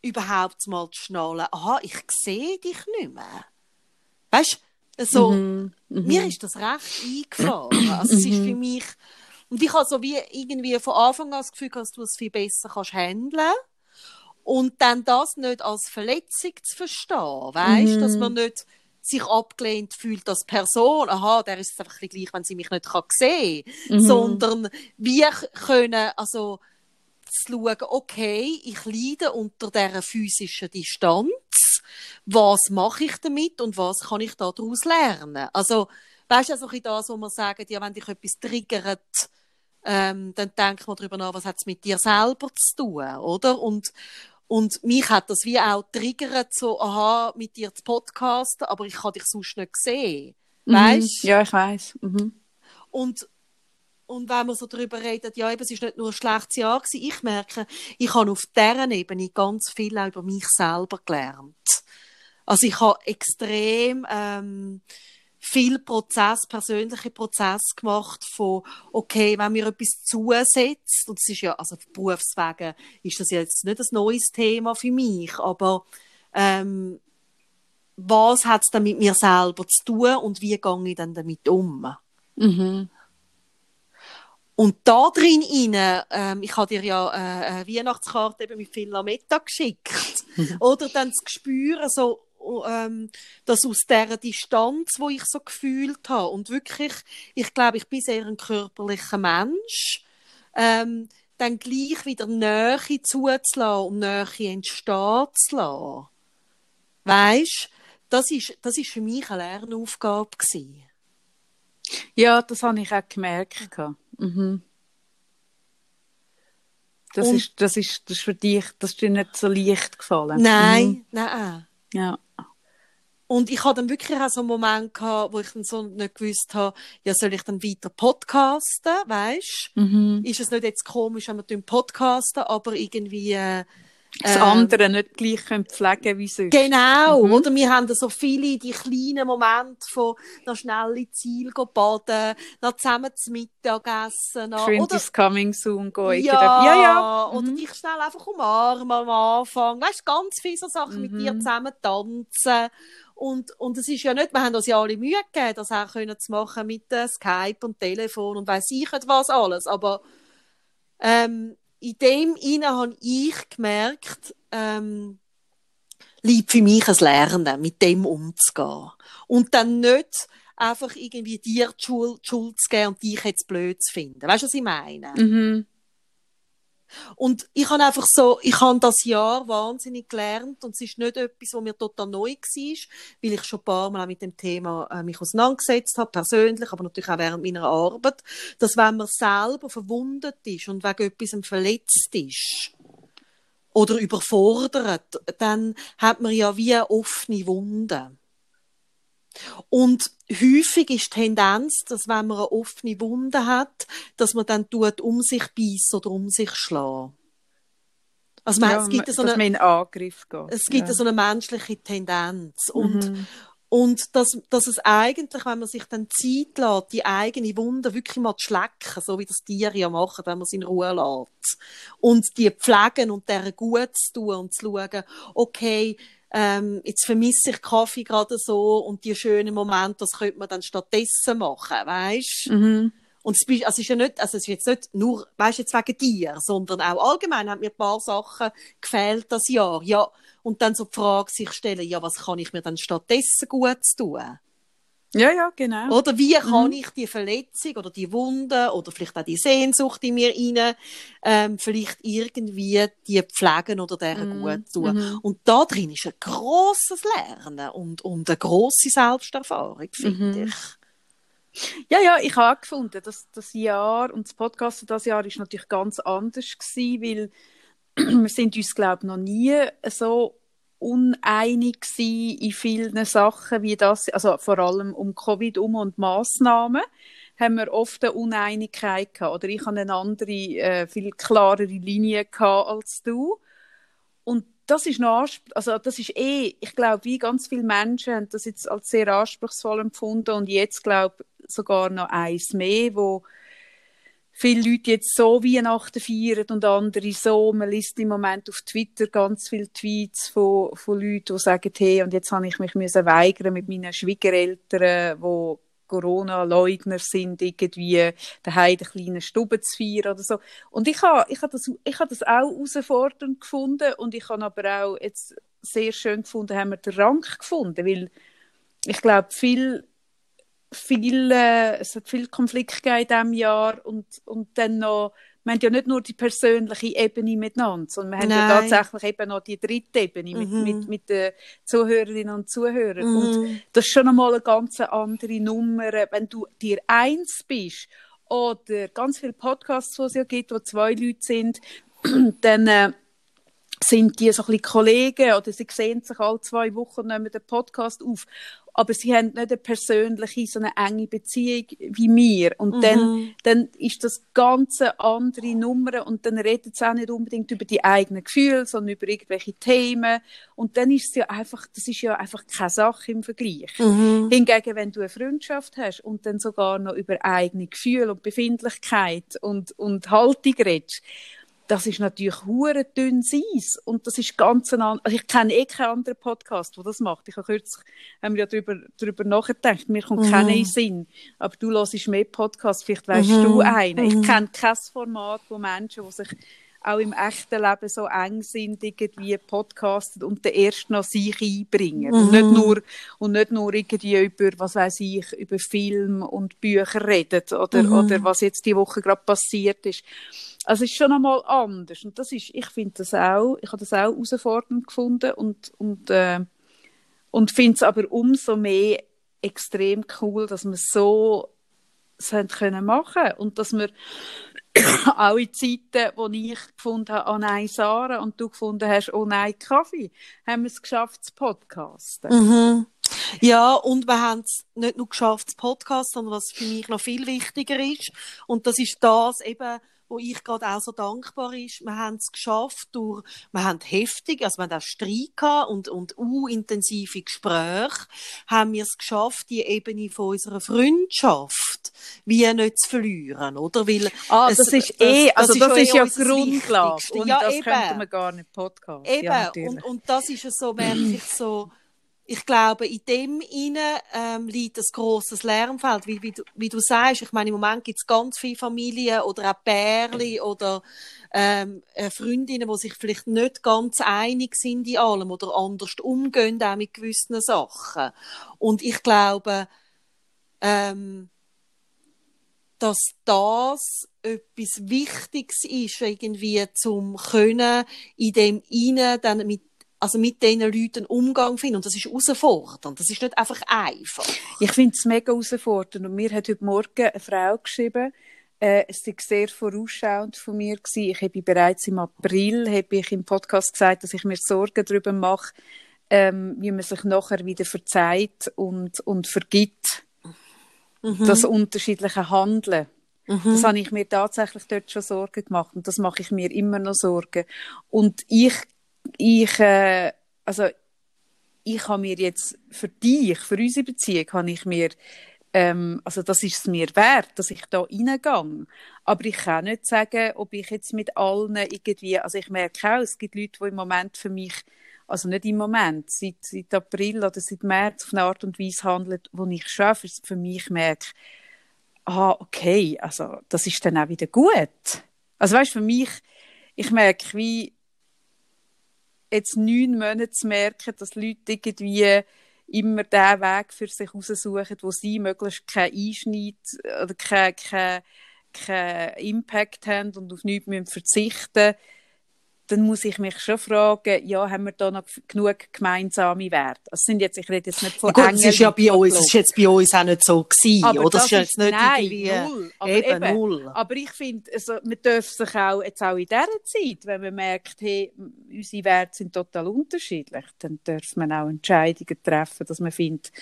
überhaupt mal zu schnallen, aha, ich sehe dich nicht mehr. Weißt, so, Mhm. Mhm. mir ist das recht eingefahren. Also es ist für mich, und ich habe so wie irgendwie von Anfang an das Gefühl, dass du es viel besser kannst handeln und dann das nicht als Verletzung zu verstehen, weißt, Mhm. dass man nicht sich abgelehnt fühlt als Person, aha, der ist es einfach gleich, wenn sie mich nicht kann sehen kann, Mhm. sondern wir können, also, zu schauen, okay, ich leide unter dieser physischen Distanz. Was mache ich damit und was kann ich daraus lernen? Also, weißt du, also das, wo man sagt, ja, wenn dich etwas triggert, ähm, dann denk mal darüber nach, was hat es mit dir selber zu tun, oder? Und, und mich hat das wie auch triggert, so, aha, mit dir zu podcasten, aber ich kann dich sonst nicht sehen. Mhm. Weißt? Ja, ich weiß. Mhm. Und, und wenn man so darüber redet, ja, eben, es ist nicht nur ein schlechtes Jahr gewesen, ich merke, ich habe auf dieser Ebene ganz viel auch über mich selber gelernt. Also ich habe extrem ähm, viel Prozess, persönliche Prozess gemacht von, okay, wenn mir etwas zusetzt, und es ist ja, also Berufswegen ist das jetzt nicht ein neues Thema für mich, aber ähm, was hat es dann mit mir selber zu tun und wie gehe ich dann damit um? Mhm. Und da drin rein, ähm, ich habe dir ja äh, eine Weihnachtskarte eben mit viel Lametta geschickt. Oder dann das Gespüren, so, ähm, das aus dieser Distanz, wo ich so gefühlt habe. Und wirklich, ich glaube, ich bin sehr ein körperlicher Mensch. Ähm, dann gleich wieder Nähe zuzulassen und Nähe entstehen zu lassen. Das ist, das ist für mich eine Lernaufgabe gewesen. Ja, das habe ich auch gemerkt. Mhm. Das, Und- ist, das, ist, das ist für dich, das ist dir nicht so leicht gefallen. Nein, nein. Mhm. Ja. Und ich hatte dann wirklich auch so einen Moment gehabt, wo ich dann so nicht gewusst habe, ja, soll ich dann weiter podcasten, weisst? Mhm. Ist es nicht jetzt komisch, wenn wir podcasten, aber irgendwie, äh, Das ähm, andere nicht gleich können pflegen wie sonst. Genau, Mhm. oder? Wir haben da so viele, die kleinen Momente von noch schnell ins Ziel baden, noch zusammen zu Mittag essen, noch, oder, is coming soon gehen. ja, ja, ja. oder Mhm. dich schnell einfach umarmen am Anfang. Weißt du, ganz viele so Sachen mit Mhm. dir zusammen tanzen. Und, und es ist ja nicht, wir haben uns ja alle Mühe gegeben, das auch können zu machen mit äh, Skype und Telefon und weiss ich nicht was alles. Aber ähm, in dem Inne habe ich gemerkt, ähm, liegt für mich ein Lernen, mit dem umzugehen. Und dann nicht einfach irgendwie dir die Schuld, die Schuld zu geben und dich jetzt blöd zu finden. Weißt du, was ich meine? Mhm. Und ich habe einfach so, ich habe das Jahr wahnsinnig gelernt und es ist nicht etwas, was mir total neu war, weil ich schon ein paar Mal auch mit dem Thema äh, mich auseinandergesetzt habe, persönlich, aber natürlich auch während meiner Arbeit, dass wenn man selber verwundet ist und wegen etwas verletzt ist, oder überfordert, dann hat man ja wie eine offene Wunde. Und häufig ist die Tendenz, dass wenn man eine offene Wunde hat, dass man dann tut, um sich beißen oder um sich schlagen. Also man, ja, es gibt so eine, Angriff geht. es gibt ja. so eine menschliche Tendenz. Und, Mhm. und dass, dass es eigentlich, wenn man sich dann Zeit lässt, die eigene Wunde wirklich mal zu schlecken, so wie das Tiere ja machen, wenn man sie in Ruhe lässt. Und die pflegen und deren gut zu tun und zu schauen, okay, ähm, jetzt vermisse ich Kaffee gerade so und die schönen Momente, das könnte man dann stattdessen machen, weißt? Mhm. Und es, ist- also es ist ja nicht, also es ist jetzt nicht nur, weißt jetzt wegen dir, sondern auch allgemein haben mir ein paar Sachen gefehlt das Jahr. Ja, und dann so die Frage sich stellen, ja, was kann ich mir dann stattdessen gut tun? Ja, ja, genau. Oder wie kann ich die Verletzung oder die Wunde oder vielleicht auch die Sehnsucht in mir rein, ähm, vielleicht irgendwie die pflegen oder deren gut tun? mhm. Und da drin ist ein grosses Lernen und, und eine grosse Selbsterfahrung, finde Mhm. ich. Ja, ja, ich habe gefunden, dass das Jahr und das Podcast das Jahr ist natürlich ganz anders gewesen, weil [clears throat] wir sind uns glaube ich noch nie so uneinig in vielen Sachen wie das, also vor allem um Covid um und Maßnahmen haben wir oft eine Uneinigkeit gehabt. Oder ich habe eine andere, äh, viel klarere Linie als du. Und das ist noch, also das ist eh, ich glaube, wie ganz viele Menschen haben das jetzt als sehr anspruchsvoll empfunden und jetzt glaube sogar noch eins mehr, wo viele Leute jetzt so Weihnachten feiern und andere so. Man liest im Moment auf Twitter ganz viele Tweets von, von Leuten, die sagen, hey, und jetzt habe ich mich müssen weigern mit meinen Schwiegereltern, die Corona-Leugner sind, irgendwie daheim eine kleine Stube zu feiern oder so. Und ich habe, ich habe das, ich habe das auch herausfordernd gefunden und ich habe aber auch jetzt sehr schön gefunden, haben wir den Rang gefunden, weil ich glaube, viel, viel, äh, es hat viel Konflikt gegeben in diesem Jahr und, und dann noch, wir haben ja nicht nur die persönliche Ebene miteinander, sondern wir haben ja tatsächlich eben noch die dritte Ebene mit, Mhm. mit, mit den Zuhörerinnen und Zuhörern. Und Mhm. das ist schon einmal eine ganz andere Nummer, wenn du dir eins bist oder ganz viele Podcasts, die es ja gibt, wo zwei Leute sind, [clears throat] dann äh, sind die so ein bisschen Kollegen oder sie sehen sich alle zwei Wochen und nehmen den Podcast auf. Aber sie haben nicht eine persönliche, so eine enge Beziehung wie wir. Und Mhm. dann, dann ist das ganze andere Nummer und dann redet es auch nicht unbedingt über die eigenen Gefühle, sondern über irgendwelche Themen. Und dann ist es ja einfach, das ist ja einfach keine Sache im Vergleich. Mhm. Hingegen, wenn du eine Freundschaft hast und dann sogar noch über eigene Gefühle und Befindlichkeit und, und Haltung redest, das ist natürlich hure dünnes Eis. Und das ist ganz ein an- also ich kenne eh keinen anderen Podcast, der das macht. Ich habe kürzlich, haben wir ja darüber, darüber nachgedacht. Mir kommt Mhm. keiner in den Sinn. Aber du hörst mehr Podcasts. Vielleicht weißt Mhm. du einen. Mhm. Ich kenne kein Format, wo Menschen, die sich auch im echten Leben so eng sind, irgendwie podcasten und dann erst noch sich einbringen. Und Mhm. nicht nur, und nicht nur irgendwie über, was weiß ich, über Film und Bücher reden oder, Mhm. oder was jetzt die Woche gerade passiert ist. Also es ist schon einmal anders. Und das ist, ich finde das auch, ich habe das auch herausfordernd gefunden und, und, äh, und finde es aber umso mehr extrem cool, dass wir so es haben können machen und dass wir [coughs] auch in Zeiten, wo ich gefunden habe, oh nein, Sarah, und du gefunden hast, oh nein, Kaffee, haben wir es geschafft zu podcasten. Mhm. Ja, und wir haben es nicht nur geschafft, das Podcast, sondern was für mich noch viel wichtiger ist. Und das ist das eben, wo ich gerade auch so dankbar ist. Wir haben es geschafft durch, wir haben heftig, also wir haben auch Streit gehabt und, und intensive Gespräche, haben wir es geschafft, die Ebene von unserer Freundschaft wie nicht zu verlieren, oder? Weil Ah, es- das ist eh, das also das ja ist ja Grundlage. Und Ja, das eben. könnte man gar nicht podcasten. Eben, Ja, und, und das ist es so, merke ich so, ich glaube, in dem inne ähm, liegt ein grosses Lärmfeld, wie, wie, du, wie du sagst. Ich meine, im Moment gibt es ganz viele Familien oder auch Pärchen oder ähm, äh, Freundinnen, die sich vielleicht nicht ganz einig sind in allem oder anders umgehen auch mit gewissen Sachen. Und ich glaube, ähm, dass das etwas Wichtiges ist, irgendwie zum können in dem Innen dann mit also mit diesen Leuten Umgang finden. Und das ist herausfordernd. Das ist nicht einfach einfach. Ich finde es mega herausfordernd. Und mir hat heute Morgen eine Frau geschrieben, äh, es war sehr vorausschauend von mir. Gewesen. Ich habe bereits im April habe ich im Podcast gesagt, dass ich mir Sorgen darüber mache, ähm, wie man sich nachher wieder verzeiht und, und vergibt. Mhm. Das unterschiedliche Handeln. Mhm. Das habe ich mir tatsächlich dort schon Sorgen gemacht und das mache ich mir immer noch Sorgen. Und ich ich, äh, also, ich habe mir jetzt für dich, für unsere Beziehung, habe ich mir, ähm, also das ist es mir wert, dass ich da reingehe. Aber ich kann nicht sagen, ob ich jetzt mit allen irgendwie, also ich merke auch, es gibt Leute, die im Moment für mich, also nicht im Moment, seit, seit April oder seit März auf eine Art und Weise handeln, wo ich schon für, für mich merke, ah, okay, also das ist dann auch wieder gut. Also weißt, für mich, ich merke, wie, jetzt neun Monate zu merken, dass Leute irgendwie immer den Weg für sich raussuchen, wo sie möglichst keinen Einschnitt oder keinen kein, kein Impact haben und auf nichts verzichten. müssen dann muss ich mich schon fragen, ja, haben wir da noch genug gemeinsame Werte? Also sind jetzt, ich rede jetzt nicht von ja, gut, es ist ja bei uns, es ist jetzt bei uns auch nicht so gewesen, aber oder? Das ist jetzt nicht nein, irgendwie, null. Aber eben, eben, null. Aber ich finde, also, man darf sich auch, jetzt auch in dieser Zeit, wenn man merkt, hey, unsere Werte sind total unterschiedlich, dann darf man auch Entscheidungen treffen, dass man findet,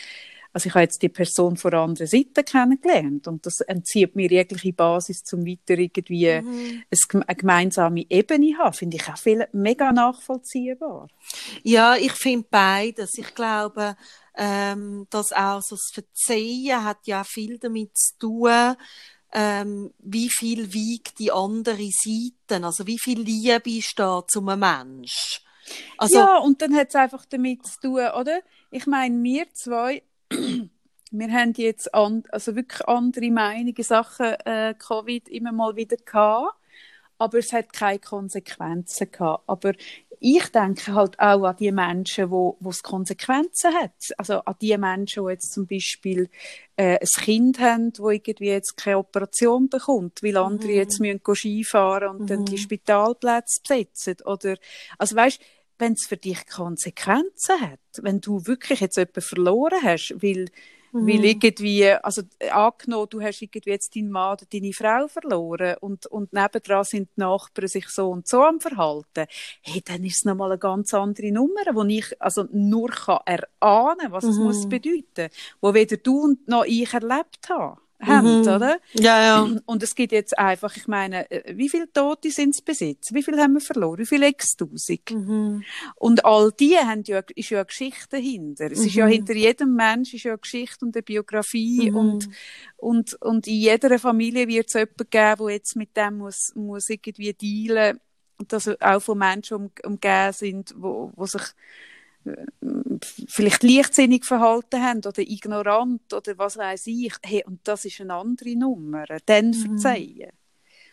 also ich habe jetzt die Person von der anderen Seite kennengelernt und das entzieht mir jegliche Basis, zum weiter irgendwie mhm. eine gemeinsame Ebene haben. Finde ich auch viel, mega nachvollziehbar. Ja, ich finde beides. Ich glaube, ähm, dass auch so das Verzeihen hat ja viel damit zu tun, ähm, wie viel wiegt die andere Seite, also wie viel Liebe da zum Mensch. Also, ja, und dann hat es einfach damit zu tun, oder? Ich meine, wir zwei wir haben jetzt an, also wirklich andere Meinungen Sachen äh, Covid immer mal wieder gehabt, aber es hat keine Konsequenzen gehabt. Aber ich denke halt auch an die Menschen, wo wo es Konsequenzen hat. Also an die Menschen, die jetzt zum Beispiel äh, ein Kind haben, wo irgendwie jetzt keine Operation bekommt, weil andere mhm. jetzt müssen Skifahren und mhm. dann die mhm. Spitalplätze besetzen. Oder also weißt wenn es für dich Konsequenzen hat, wenn du wirklich jetzt jemanden verloren hast, weil, mhm. weil irgendwie, also angenommen, du hast irgendwie jetzt deinen Mann oder deine Frau verloren und, und nebendran sind die Nachbarn sich so und so am Verhalten, hey, dann ist es nochmal eine ganz andere Nummer, wo ich also nur kann erahnen, was mhm. es muss bedeuten, wo weder du noch ich erlebt habe haben, mhm. oder? Ja, ja. Und es gibt jetzt einfach, ich meine, äh, wie viele Tote sind es bis jetzt? Wie viele haben wir verloren? Wie viele x-tausend? Mhm. Und all die haben ja, ist ja eine Geschichte dahinter. Es ist ja mhm. hinter jedem Mensch ist ja eine Geschichte und eine Biografie mhm. und, und, und in jeder Familie wird es jemanden geben, der jetzt mit dem muss, muss irgendwie dealen, dass auch von Menschen um, umgeben sind, wo, wo sich vielleicht leichtsinnig verhalten haben oder ignorant oder was weiß ich. Hey, und das ist eine andere Nummer. Dann mhm. verzeihen.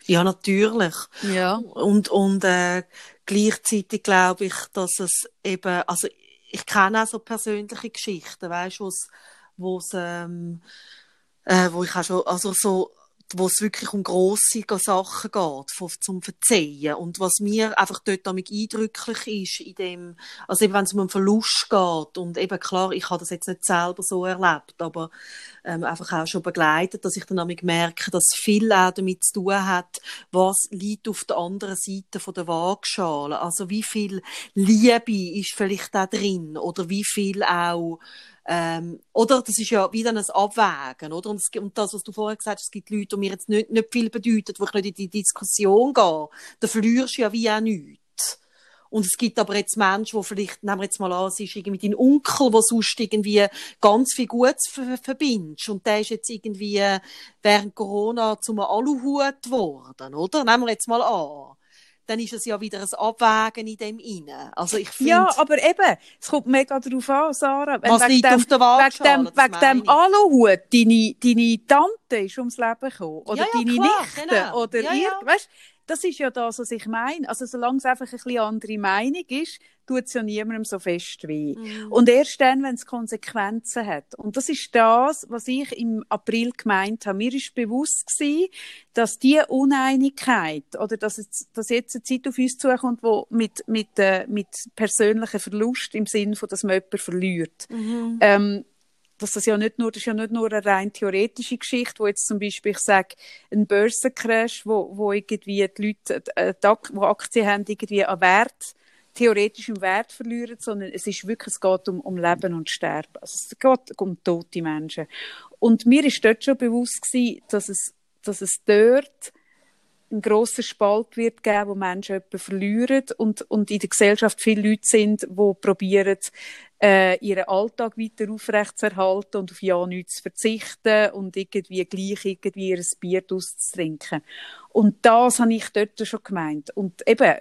Ja, natürlich. Ja. Und, und äh, gleichzeitig glaube ich, dass es eben, also ich kenne auch so persönliche Geschichten, weißt du, wo es, ähm, äh, wo ich auch schon, also so wo es wirklich um grosse Sachen geht, von, zum Verzeihen. Und was mir einfach dort damit eindrücklich ist, in dem, also eben wenn es um einen Verlust geht, und eben klar, ich habe das jetzt nicht selber so erlebt, aber ähm, einfach auch schon begleitet, dass ich dann damit merke, dass viel auch damit zu tun hat, was liegt auf der anderen Seite von der Waagschale. Also wie viel Liebe ist vielleicht da drin, oder wie viel auch ähm, oder das ist ja wieder ein Abwägen, oder? Und, es, und das, was du vorher gesagt hast, es gibt Leute, die mir jetzt nicht, nicht viel bedeuten, wo ich nicht in die Diskussion gehe, da verlierst du ja wie auch nichts. Und es gibt aber jetzt Menschen, die vielleicht, nehmen wir jetzt mal an, es ist irgendwie dein Onkel, der sonst irgendwie ganz viel Gutes verbindest. Und der ist jetzt irgendwie während Corona zum Aluhut geworden, oder? Nehmen wir jetzt mal an dann ist es ja wieder ein Abwägen in dem Innen. Also ich finde... Ja, aber eben, es kommt mega darauf an, Sarah. Was wegen liegt dem, auf der Wegen Waagschale, dem, das wegen dem. Aluhut deine, deine Tante ist ums Leben gekommen. Oder Ja, ja, deine klar, Nichte. genau. Oder Ja, ihr, weißt, das ist ja das, was ich meine. Also, solange es einfach ein bisschen andere Meinung ist, tut es ja niemandem so fest weh. Mhm. Und erst dann, wenn es Konsequenzen hat. Und das ist das, was ich im April gemeint habe. Mir ist bewusst gewesen, dass die Uneinigkeit oder dass, es, dass jetzt eine Zeit auf uns zukommt, wo mit, mit, äh, mit persönlichem Verlust im Sinn von, dass man jemanden verliert. Mhm. Ähm, dass das ja nicht nur, das ist ja nicht nur eine rein theoretische Geschichte, wo jetzt zum Beispiel, ich sage, ein Börsencrash, wo, wo irgendwie die Leute, äh, die, wo Aktien haben, irgendwie an Wert, theoretisch im Wert verlieren, sondern es ist wirklich, es geht um, um Leben und Sterben. Also es geht um tote Menschen. Und mir ist dort schon bewusst gewesen, dass es, dass es dort einen grossen Spalt wird geben, wo Menschen jemanden verlieren und, und in der Gesellschaft viele Leute sind, die probieren, äh, ihren Alltag weiter aufrechtzuerhalten und auf ja nichts zu verzichten und irgendwie gleich irgendwie ihr Bier auszutrinken. Und das habe ich dort schon gemeint. Und eben,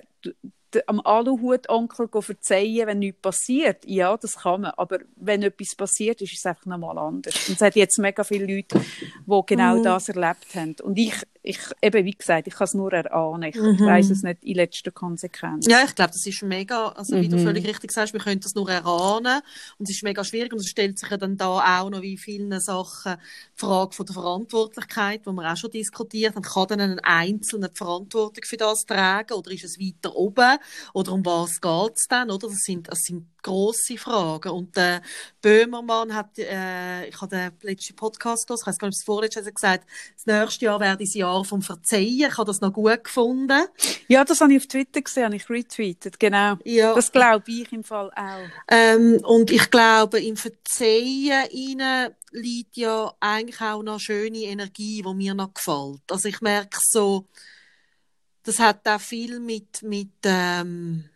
am Aluhut-Onkel verzeihen, wenn nichts passiert, ja, das kann man. Aber wenn etwas passiert, ist es einfach nochmal anders. Und es hat jetzt mega viele Leute, die genau Mhm. das erlebt haben. Und ich, ich, eben, wie gesagt, ich kann es nur erahnen. Ich Mhm. weiss es nicht in letzter Konsequenz. Ja, ich glaube, das ist mega, also wie du Mhm. völlig richtig sagst, wir können das nur erahnen und es ist mega schwierig und es stellt sich ja dann da auch noch wie in vielen Sachen die Frage von der Verantwortlichkeit, die wir auch schon diskutiert haben. Kann dann ein Einzelner die Verantwortung für das tragen oder ist es weiter oben oder um was geht es dann, oder? Das sind, das sind grosse Fragen und der Böhmermann hat, äh, ich habe den letzten Podcast gehört, ich weiß gar nicht, ob es vorletzte gesagt, das nächste Jahr wäre das Jahr vom Verzeihen. Ich habe das noch gut gefunden. Ja, das habe ich auf Twitter gesehen, habe ich retweetet, genau. Ja. Das glaube ich im Fall auch. Ähm, und ich glaube, im Verzeihen innen liegt ja eigentlich auch noch schöne Energie, die mir noch gefällt. Also ich merke so, das hat auch viel mit, mit, ähm,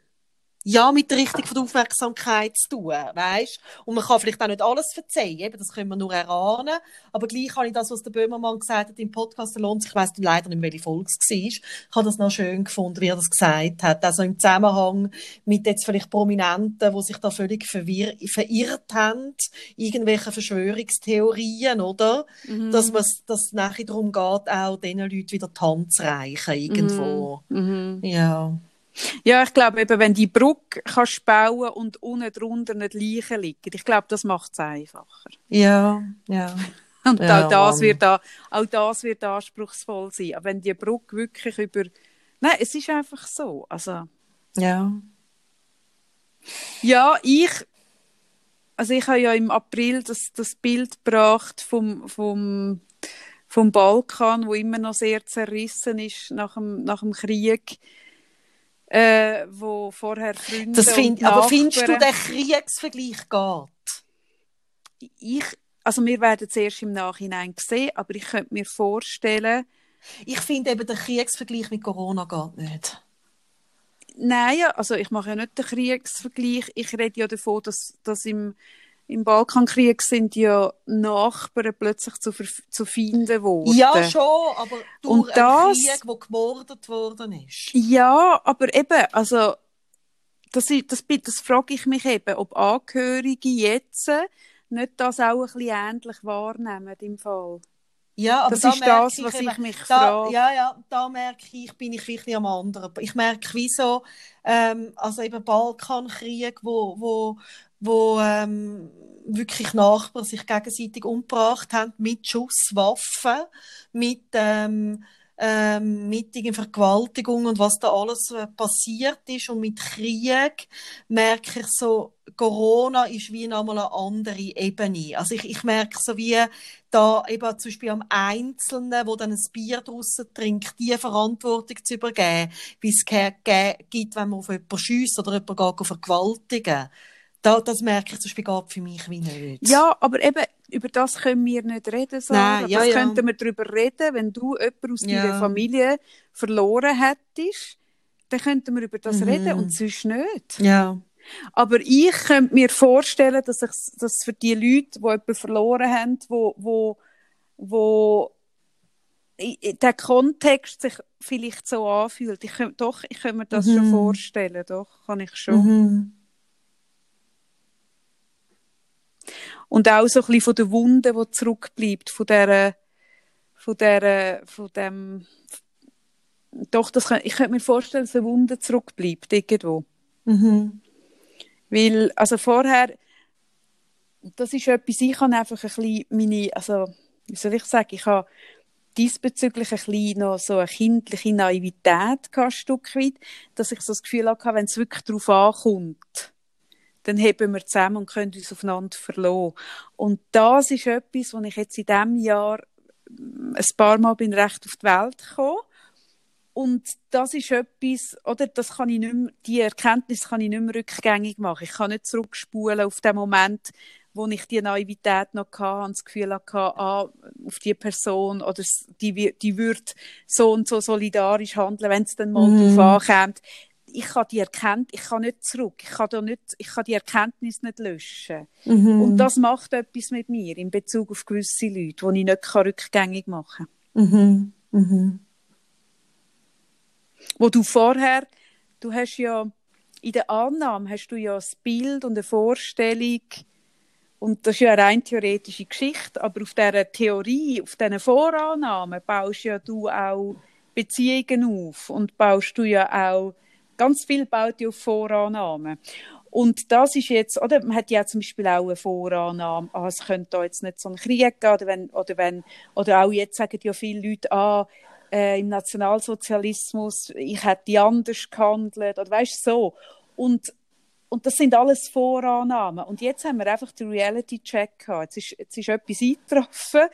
ja, mit der Richtung von der Aufmerksamkeit zu tun, weißt? Und man kann vielleicht auch nicht alles verzeihen, eben, das können wir nur erahnen. Aber gleich habe ich das, was der Böhmermann gesagt hat im Podcast, der lohnt sich, ich weiss leider nicht, welche Folge es war. Ich habe das noch schön gefunden, wie er das gesagt hat. Also im Zusammenhang mit jetzt vielleicht Prominenten, die sich da völlig verwirr verirrt haben, irgendwelche Verschwörungstheorien, oder? Mhm. Dass es dass nachher darum geht, auch diesen Leuten wieder die Hand zu reichen, irgendwo. Mhm. Ja. Ja, ich glaube eben, wenn die Brücke kannst bauen und unten drunter nicht Leichen liegen, ich glaube, das macht es einfacher. Ja, ja. [laughs] Und Ja, auch, das Mann. wird da, auch das wird anspruchsvoll sein. Aber wenn die Brücke wirklich über... Nein, es ist einfach so. Also, Ja. ja, ich... Also ich habe ja im April das, das Bild gebracht vom, vom, vom Balkan, wo immer noch sehr zerrissen ist nach dem, nach dem Krieg, äh, wo vorher Freunde Das find, aber findest du, der Kriegsvergleich geht? ich, also wir werden es erst im Nachhinein sehen, aber ich könnte mir vorstellen, Ich finde eben, der Kriegsvergleich mit Corona geht nicht. nein, also ich mache ja nicht den Kriegsvergleich, ich rede ja davon, dass, dass im, im Balkankrieg sind ja Nachbarn plötzlich zu, zu Feinden geworden. Ja, schon, aber durch Und einen das- Krieg, wo gemordet worden ist. Ja, aber eben, also das, das, das frage ich mich eben, ob Angehörige jetzt nicht das auch ein bisschen ähnlich wahrnehmen im Fall. Ja, aber Das da ist das, was eben, ich mich da, frage. Ja, ja, da merke ich, bin ich wirklich am anderen. Ich merke, wieso, ähm, also eben Balkankrieg, wo, wo, wo ähm, wirklich Nachbarn sich gegenseitig umgebracht haben mit Schusswaffen, mit ähm, ähm, mit Vergewaltigung und was da alles äh, passiert ist und mit Krieg merke ich so, Corona ist wie nochmal eine andere Ebene. Also ich, ich merke so wie da eben zum Beispiel am Einzelnen, wo dann ein Bier draussen trinkt, die Verantwortung zu übergeben, wie es gibt, wenn man auf jemanden schießt oder jemanden vergewaltigen. Da, das merke ich zum Beispiel für mich wie nicht. Ja, aber eben, über das können wir nicht reden, Sarah. Nein, ja, das ja. könnten wir darüber reden, wenn du jemanden aus Ja. deiner Familie verloren hättest, dann könnten wir über das Mhm. reden und sonst nicht. Ja. Aber ich könnte mir vorstellen, dass, ich, dass für die Leute, die jemanden verloren haben, wo, wo, wo der Kontext sich vielleicht so anfühlt. Ich, doch, ich kann mir das mhm. schon vorstellen, doch, kann ich schon. Mhm. Und auch so ein bisschen von der Wunde, die zurückbleibt, von der, von der, von dem, doch, das kann, ich könnte mir vorstellen, dass eine Wunde zurückbleibt, irgendwo. Mhm. Weil, also vorher, das ist etwas, ich habe einfach ein bisschen meine, also, wie soll ich sagen, ich habe diesbezüglich ein bisschen noch so eine kindliche Naivität gehabt, ein Stück weit, dass ich so das Gefühl hatte, wenn es wirklich darauf ankommt, dann heben wir zusammen und können uns aufeinander verlassen. Und das ist etwas, was ich jetzt in diesem Jahr mm, ein paar Mal bin recht auf die Welt gekommen. Und das ist etwas, oder, das kann ich nicht mehr, die Erkenntnis kann ich nicht mehr rückgängig machen. Ich kann nicht zurückspulen auf den Moment, wo ich die Naivität noch hatte und das Gefühl hatte, ah, auf die Person oder die, die würde so und so solidarisch handeln, wenn es dann mal mm. darauf ankommt ich kann die Erkenntnis, ich kann nicht zurück, ich kann, da nicht, ich kann die Erkenntnis nicht löschen. Mhm. Und das macht etwas mit mir in Bezug auf gewisse Leute, die ich nicht rückgängig machen kann. Mhm. Mhm. Wo du vorher, du hast ja, in der Annahme hast du ja das Bild und eine Vorstellung, und das ist ja eine rein theoretische Geschichte, aber auf dieser Theorie, auf diesen Vorannahmen baust ja du auch Beziehungen auf und baust du ja auch Ganz viel baut ja auf Vorannahmen. Und das ist jetzt, oder man hat ja zum Beispiel auch eine Vorannahme, ah, es könnte da jetzt nicht so ein Krieg geben, oder wenn, oder wenn, oder auch jetzt sagen ja viele Leute, ah, äh, im Nationalsozialismus, ich hätte anders gehandelt, oder weißt so. Und, und das sind alles Vorannahmen. Und jetzt haben wir einfach den Reality-Check gehabt. Jetzt ist, jetzt ist etwas eingetroffen,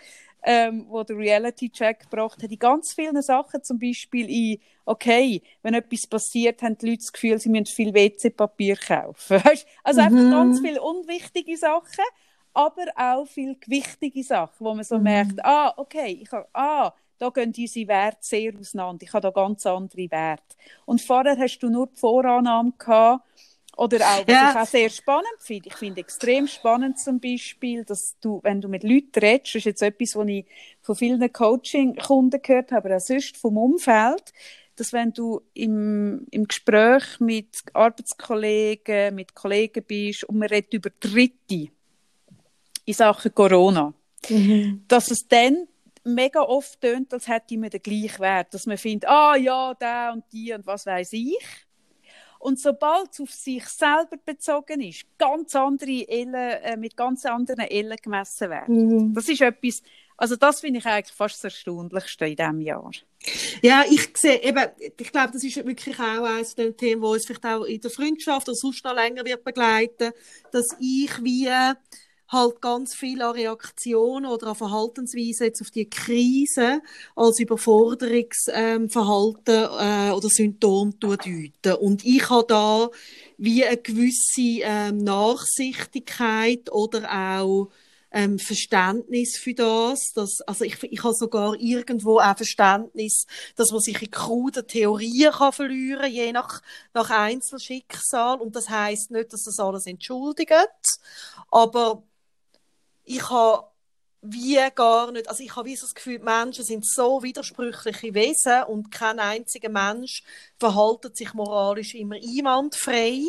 ähm, wo der Reality-Check gebracht hat, in ganz vielen Sachen, zum Beispiel in, okay, wenn etwas passiert, haben die Leute das Gefühl, sie müssen viel WC-Papier kaufen. [laughs] Also mhm. einfach ganz viele unwichtige Sachen, aber auch viele gewichtige Sachen, wo man so mhm. merkt, ah, okay, ich habe, ah, da gehen unsere Werte sehr auseinander. Ich habe da ganz andere Werte. Und vorher hast du nur die Vorannahme gehabt, oder auch, was ja. ich auch sehr spannend finde. Ich finde extrem spannend zum Beispiel, dass du, wenn du mit Leuten redest, das ist jetzt etwas, was ich von vielen Coaching-Kunden gehört habe, aber auch sonst vom Umfeld, dass wenn du im, im Gespräch mit Arbeitskollegen, mit Kollegen bist und man redet über Dritte in Sachen Corona, mhm. dass es dann mega oft tönt, als hätte man den gleichen Wert, dass man findet, ah ja, der und die und was weiß ich und sobald es auf sich selber bezogen ist, ganz andere Ellen, äh, mit ganz anderen Ellen gemessen werden. Mhm. Das ist etwas, also das finde ich eigentlich fast das Erstaunlichste in diesem Jahr. Ja, ich sehe eben, ich glaube, das ist wirklich auch eines der Themen, wo uns vielleicht auch in der Freundschaft oder sonst noch länger wird begleiten, dass ich wie halt ganz viel an Reaktionen oder an Verhaltensweisen jetzt auf die Krise als Überforderungsverhalten äh, oder Symptom deuten. Und ich habe da wie eine gewisse ähm, Nachsichtigkeit oder auch ähm, Verständnis für das. Dass, also ich, ich habe sogar irgendwo auch Verständnis, dass man sich in kruden Theorien kann verlieren je nach, nach Einzelschicksal. Und das heißt nicht, dass das alles entschuldigt. Aber ich habe wie gar nicht, also ich habe wie so das Gefühl, Menschen sind so widersprüchliche Wesen und kein einziger Mensch verhaltet sich moralisch immer einwandfrei,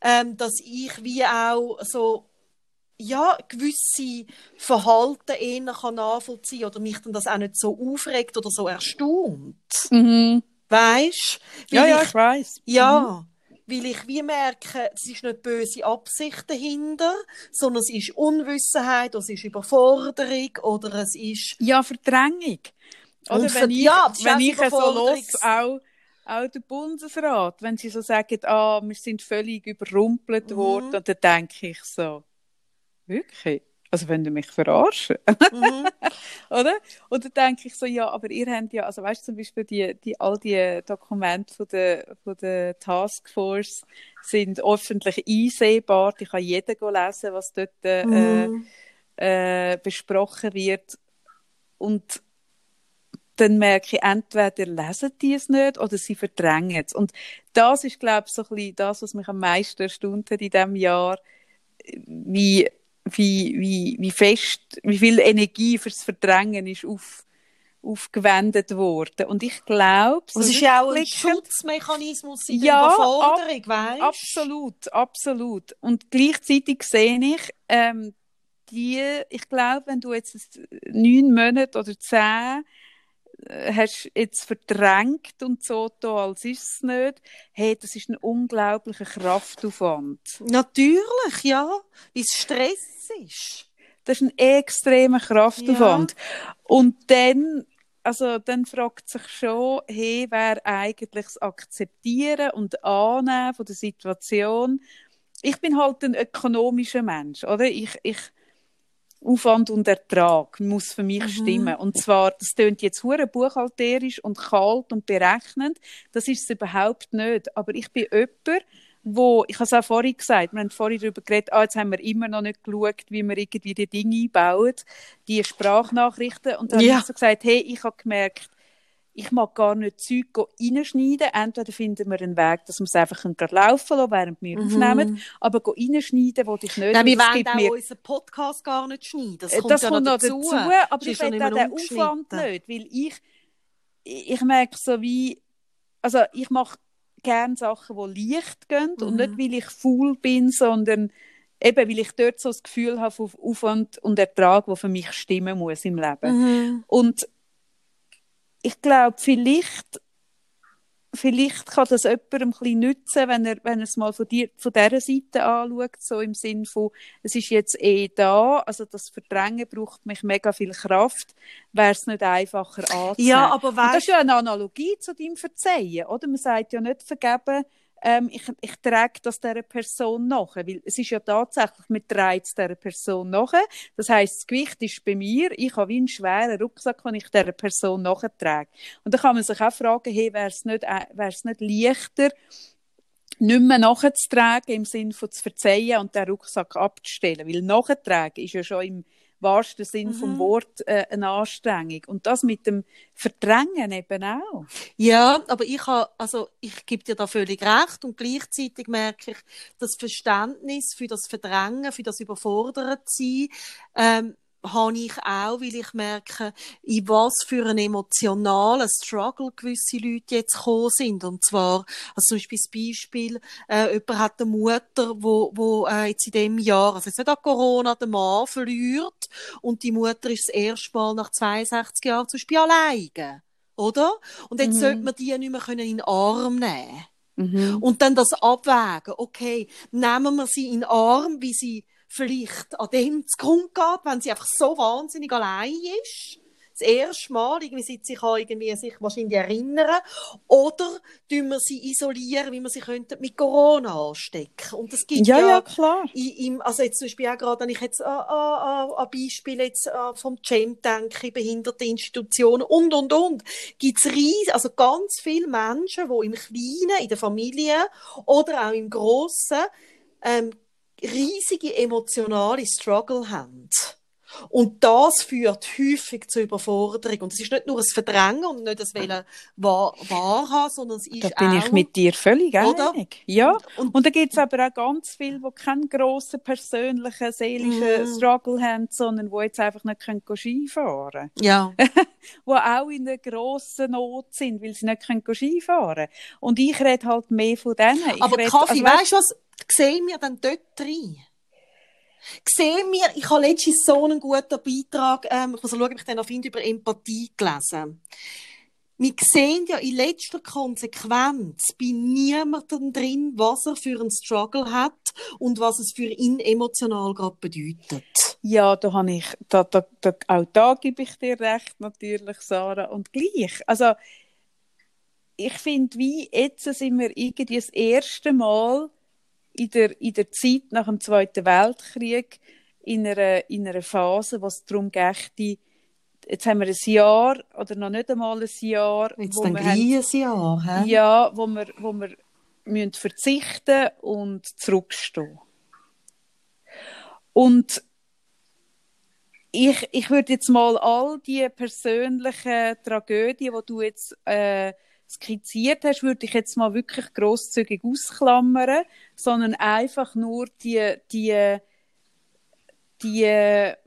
ähm, dass ich wie auch so ja, gewisse Verhalten eher kann nachvollziehen oder mich dann das auch nicht so aufregt oder so erstaunt. Mhm. Weißt? Ja, ja, ich weiß. Ja. Weil ich wie merke, es ist nicht böse Absicht dahinter, sondern es ist Unwissenheit, oder es ist Überforderung oder es ist... Ja, Verdrängung. Oder wenn ich, ja, wenn ich so los, auch, auch der Bundesrat, wenn sie so sagen, ah, wir sind völlig überrumpelt mhm. worden, dann denke ich so, wirklich? Also wenn du mich verarschen, mhm. [laughs] oder? Und dann denke ich so, ja, aber ihr habt ja, also weißt du zum Beispiel die, die all die Dokumente von der, von der Taskforce sind öffentlich einsehbar. Ich kann jeder lesen, was dort äh, mhm. äh, besprochen wird. Und dann merke ich, entweder lesen die es nicht oder sie verdrängen es. Und das ist, glaube ich, so ein bisschen das, was mich am meisten erstaunt hat in diesem Jahr, wie wie, wie, wie fest, wie viel Energie fürs Verdrängen ist auf, aufgewendet worden. Und ich glaube, es ist ja auch ein Schutzmechanismus in der ja, Überforderung, ab, weißt? Absolut, absolut. Und gleichzeitig sehe ich, ähm, die, ich glaube, wenn du jetzt neun Monate oder zehn hast jetzt verdrängt und so da, als ist es nicht. Hey, das ist ein unglaublicher Kraftaufwand. Natürlich, ja, wie es Stress ist. Das ist ein extremer Kraftaufwand. Ja. Und dann, also dann fragt sich schon, hey, wer eigentlich das Akzeptieren und Annehmen von der Situation. Ich bin halt ein ökonomischer Mensch, oder? Ich, ich, Aufwand und Ertrag muss für mich mhm. stimmen. Und zwar, das klingt jetzt hure buchhalterisch und kalt und berechnend. Das ist es überhaupt nicht. Aber ich bin jemand, wo, ich habe es auch vorhin gesagt, wir haben vorhin darüber geredet, ah, jetzt haben wir immer noch nicht geschaut, wie wir irgendwie die Dinge einbauen, die Sprachnachrichten. Und dann ja. habe ich so gesagt, hey, ich habe gemerkt, ich mag gar nicht Zeug reinschneiden. Entweder finden wir einen Weg, dass wir es einfach laufen lassen, während wir mhm. aufnehmen. Aber reinschneiden will ich nicht. Nein, wir wollen auch mir... unseren Podcast gar nicht schneiden. Das kommt, das ja kommt noch dazu. dazu aber ich will auch den Aufwand nicht. Weil ich, ich merke so wie, also ich mache gerne Sachen, die leicht gehen. Mhm. Und nicht, weil ich faul bin, sondern eben, weil ich dort so das Gefühl habe von Aufwand und Ertrag, der für mich stimmen muss im Leben. Mhm. Und ich glaube, vielleicht, vielleicht kann das jemandem ein bisschen nützen, wenn er, wenn er es mal von, dir, von dieser Seite anschaut, so im Sinn von, es ist jetzt eh da, also das Verdrängen braucht mich mega viel Kraft, wäre es nicht einfacher anzunehmen. Ja, aber weißt... das ist ja eine Analogie zu deinem Verzeihen, oder? Man sagt ja nicht vergeben, ähm, ich, ich trage das dieser Person nach. Weil es ist ja tatsächlich, man trägt es dieser Person nach. Das heisst, das Gewicht ist bei mir, ich habe wie einen schweren Rucksack, den ich dieser Person nachtrage. Und da kann man sich auch fragen, hey, wäre es nicht, äh, wär's nicht leichter, nicht mehr nachzutragen im Sinne von zu verzeihen und den Rucksack abzustellen. Weil nachtragen ist ja schon im wahrsten Sinn mhm. vom Wort äh, eine Anstrengung. Und das mit dem Verdrängen eben auch. Ja, aber ich habe, also ich gebe dir da völlig recht und gleichzeitig merke ich, das Verständnis für das Verdrängen, für das Überfordert sein, ähm, habe ich auch, weil ich merke, in was für einen emotionalen Struggle gewisse Leute jetzt gekommen sind. Und zwar, also zum Beispiel das Beispiel, äh, jemand hat eine Mutter, wo, wo äh, jetzt in dem Jahr, also jetzt nicht an Corona, den Mann verliert und die Mutter ist das erste Mal nach 62 Jahren zum Beispiel alleine. Oder? Und jetzt mhm. sollte man die nicht mehr in den Arm nehmen. Mhm. Und dann das abwägen. Okay, nehmen wir sie in den Arm, wie sie vielleicht an dem zugrunde geht, wenn sie einfach so wahnsinnig allein ist. Das erste Mal, irgendwie, seit sie kann irgendwie sich wahrscheinlich erinnern. Oder tun wir sie isolieren, wie wir sie könnten mit Corona anstecken. Und das gibt ja, ja, ja klar. Im, also jetzt zum Beispiel auch gerade, wenn ich jetzt an, an, an Beispiele jetzt vom CEM denke, behinderte Institutionen und, und, und, gibt's riesig, also ganz viele Menschen, die im Kleinen, in der Familie oder auch im Grossen, ähm, riesige emotionale Struggle haben. Und das führt häufig zur Überforderung. Und es ist nicht nur ein Verdrängen und nicht das Wollen wahr, wahrhaben, sondern es ist Da bin auch, ich mit dir völlig oder? einig. Ja. Und, und, und da gibt es aber auch ganz viele, die keinen grossen persönlichen, seelischen mm. Struggle haben, sondern die jetzt einfach nicht können Skifahren können. Ja. [laughs] die auch in einer grossen Not sind, weil sie nicht können Skifahren können. Und ich rede halt mehr von denen. Ich aber Kaffee, also, weißt du was? Sehen wir dann dort rein? Sehen wir, ich habe letztens so einen guten Beitrag, ähm, ich muss schauen, ob ich den noch finde, über Empathie gelesen. Wir sehen ja in letzter Konsequenz bei niemandem drin, was er für einen Struggle hat und was es für ihn emotional gerade bedeutet. Ja, da habe ich, da, da, da, auch da gebe ich dir recht, natürlich, Sarah. Und gleich, also, ich finde, wie jetzt sind wir irgendwie das erste Mal in der, in der Zeit nach dem Zweiten Weltkrieg in einer, in einer Phase, wo es darum geht, jetzt haben wir ein Jahr oder noch nicht einmal ein Jahr. Jetzt wo ein haben, Jahr, hä? Ja, wo wir, wo wir müssen verzichten und zurückstehen. Und ich, ich würde jetzt mal all die persönlichen Tragödien, die du jetzt äh, skizziert hast, würde ich jetzt mal wirklich großzügig ausklammern, sondern einfach nur die, die, die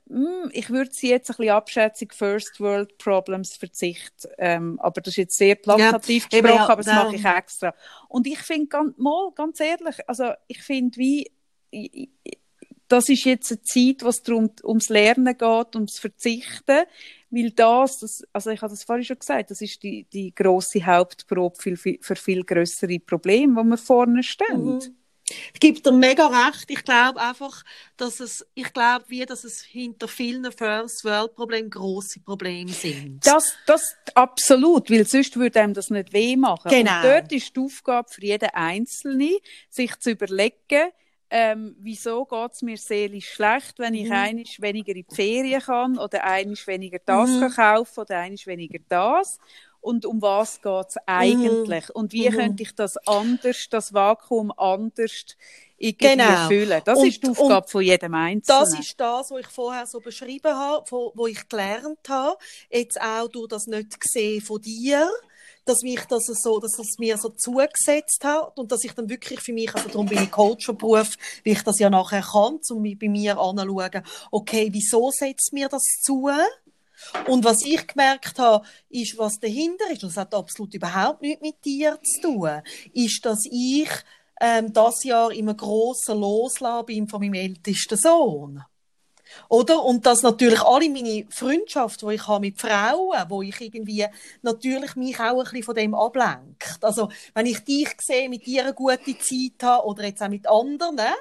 hm, ich würde sie jetzt ein bisschen abschätzig First World Problems verzichten. Ähm, aber das ist jetzt sehr plakativ Ja, gesprochen, ja, aber das mache ich extra. Und ich finde, ganz, mal, ganz ehrlich, also ich finde, wie, das ist jetzt eine Zeit, wo es darum, ums Lernen geht, ums Verzichten, weil das, das, also ich habe das vorhin schon gesagt, das ist die, die grosse Hauptprobe für, viel- für viel größere Probleme, die wir vorne stehen. Mhm. Ich gebe dir mega recht. Ich glaube einfach, dass es, ich glaube, wie, dass es hinter vielen First World Problemen grosse Probleme sind. Das, das absolut, weil sonst würde einem das nicht weh machen. Genau. Und dort ist die Aufgabe für jeden Einzelne, sich zu überlegen, ähm, wieso geht es mir seelisch schlecht, wenn ich Mhm. einisch weniger in die Ferien kann oder einisch weniger das Mhm. kann kaufen oder einisch weniger das. Und um was geht es eigentlich? Und wie Mhm. könnte ich das anders, das Vakuum anders irgendwie Genau. füllen? Das Und- ist die Aufgabe von jedem Einzelnen. Das ist das, was ich vorher so beschrieben habe, wo, ich gelernt habe, jetzt auch durch das nicht gesehen von dir, dass mich das so, dass es mir so zugesetzt hat und dass ich dann wirklich für mich, also darum bin ich Coach vom Beruf, wie ich das ja nachher kann, um bei mir anzuschauen, okay, wieso setzt mir das zu? Und was ich gemerkt habe, ist, was dahinter ist, das hat absolut überhaupt nichts mit dir zu tun, ist, dass ich ähm, das Jahr immer grosser Loslassen bin von meinem ältesten Sohn. Oder? Und dass natürlich alle meine Freundschaften, die ich habe mit Frauen, wo ich irgendwie natürlich mich auch ein bisschen von dem ablenkt. Also, wenn ich dich sehe, mit dir eine gute Zeit habe oder jetzt auch mit anderen,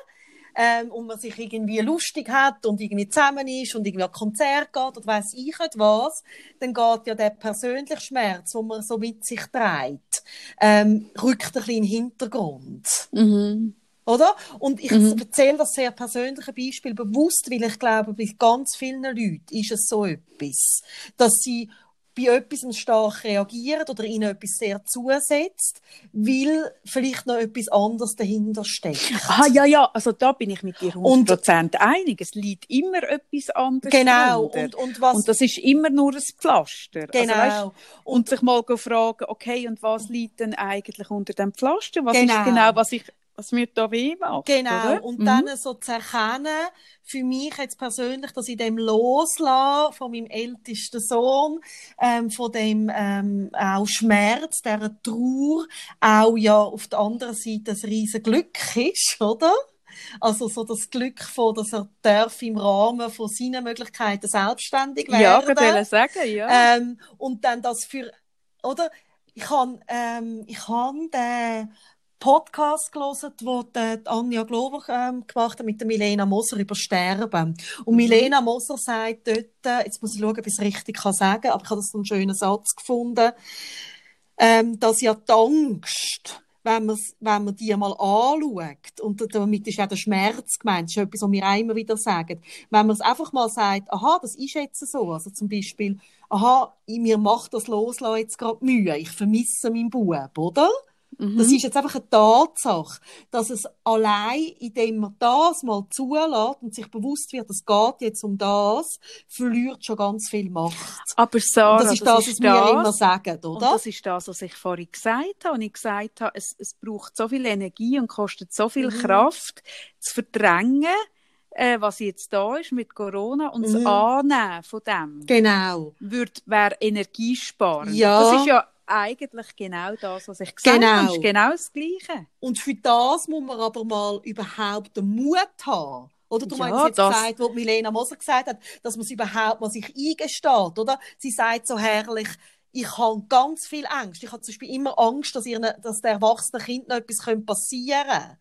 ähm, und man sich irgendwie lustig hat und irgendwie zusammen ist und irgendwie an Konzert geht oder weiss ich nicht was, dann geht ja der persönliche Schmerz, den man so mit sich trägt, ähm, rückt ein bisschen in den Hintergrund. Mhm. Oder? Und ich Mhm. erzähle das sehr persönliche Beispiel bewusst, weil ich glaube, bei ganz vielen Leuten ist es so etwas, dass sie bei etwas stark reagieren oder ihnen etwas sehr zusetzt, weil vielleicht noch etwas anderes dahinter steckt. Ah, ja, ja, also da bin ich mit dir Und- 100% einig. Es liegt immer etwas anderes Genau. Und, und was, Und das ist immer nur ein Pflaster. genau. Also, weißt, und sich mal fragen, okay, und was liegt denn eigentlich unter dem Pflaster? Was Genau. ist genau, was ich, was mir da weh macht? Genau, Oder? und Mhm. dann so zu erkennen, für mich jetzt persönlich, dass ich dem loslasse von meinem ältesten Sohn, ähm, von dem ähm, auch Schmerz, der Trauer, auch ja auf der anderen Seite ein riesen Glück ist, oder? Also so das Glück von, dass er darf im Rahmen von seinen Möglichkeiten selbstständig werden. Ja, ich wollte sagen, ja. Ähm, und dann das für, oder? Ich habe ähm, ich hab den Podcast gelesen, wo die Anja Glover ähm, gemacht hat mit der Milena Moser über Sterben. Und Mhm. Milena Moser sagt dort, äh, jetzt muss ich schauen, ob ich es richtig kann sagen, aber ich habe das einen schönen Satz gefunden, ähm, dass ja die Angst, wenn man, wenn man die mal anschaut, und damit ist ja der Schmerz gemeint, das ist etwas, was wir auch immer wieder sagen, wenn man es einfach mal sagt, aha, das ist jetzt so, also zum Beispiel, aha, mir macht das Loslassen jetzt gerade Mühe, ich vermisse meinen Bub, oder? Mhm. Das ist jetzt einfach eine Tatsache, dass es allein, indem man das mal zulässt und sich bewusst wird, es geht jetzt um das, verliert schon ganz viel Macht. Aber Sarah, Und das ist das, was wir immer sagen, oder? das ist das, was ich vorhin gesagt habe. Und ich gesagt habe, es, es braucht so viel Energie und kostet so viel Mhm. Kraft, zu verdrängen, äh, was jetzt da ist mit Corona und Mhm. das Annehmen von dem Genau. wird, wäre energiesparend. Ja. Das ist ja eigentlich genau das, was ich gesagt Genau. habe. Ist genau das Gleiche. Und für das muss man aber mal überhaupt den Mut haben. Oder du Ja, meinst jetzt das- gesagt, was Milena Moser gesagt hat, dass man es überhaupt mal sich eingesteht, oder? Sie sagt so herrlich, ich habe ganz viel Angst. Ich habe zum Beispiel immer Angst, dass, ihr, dass der erwachsene Kind noch etwas passieren könnte.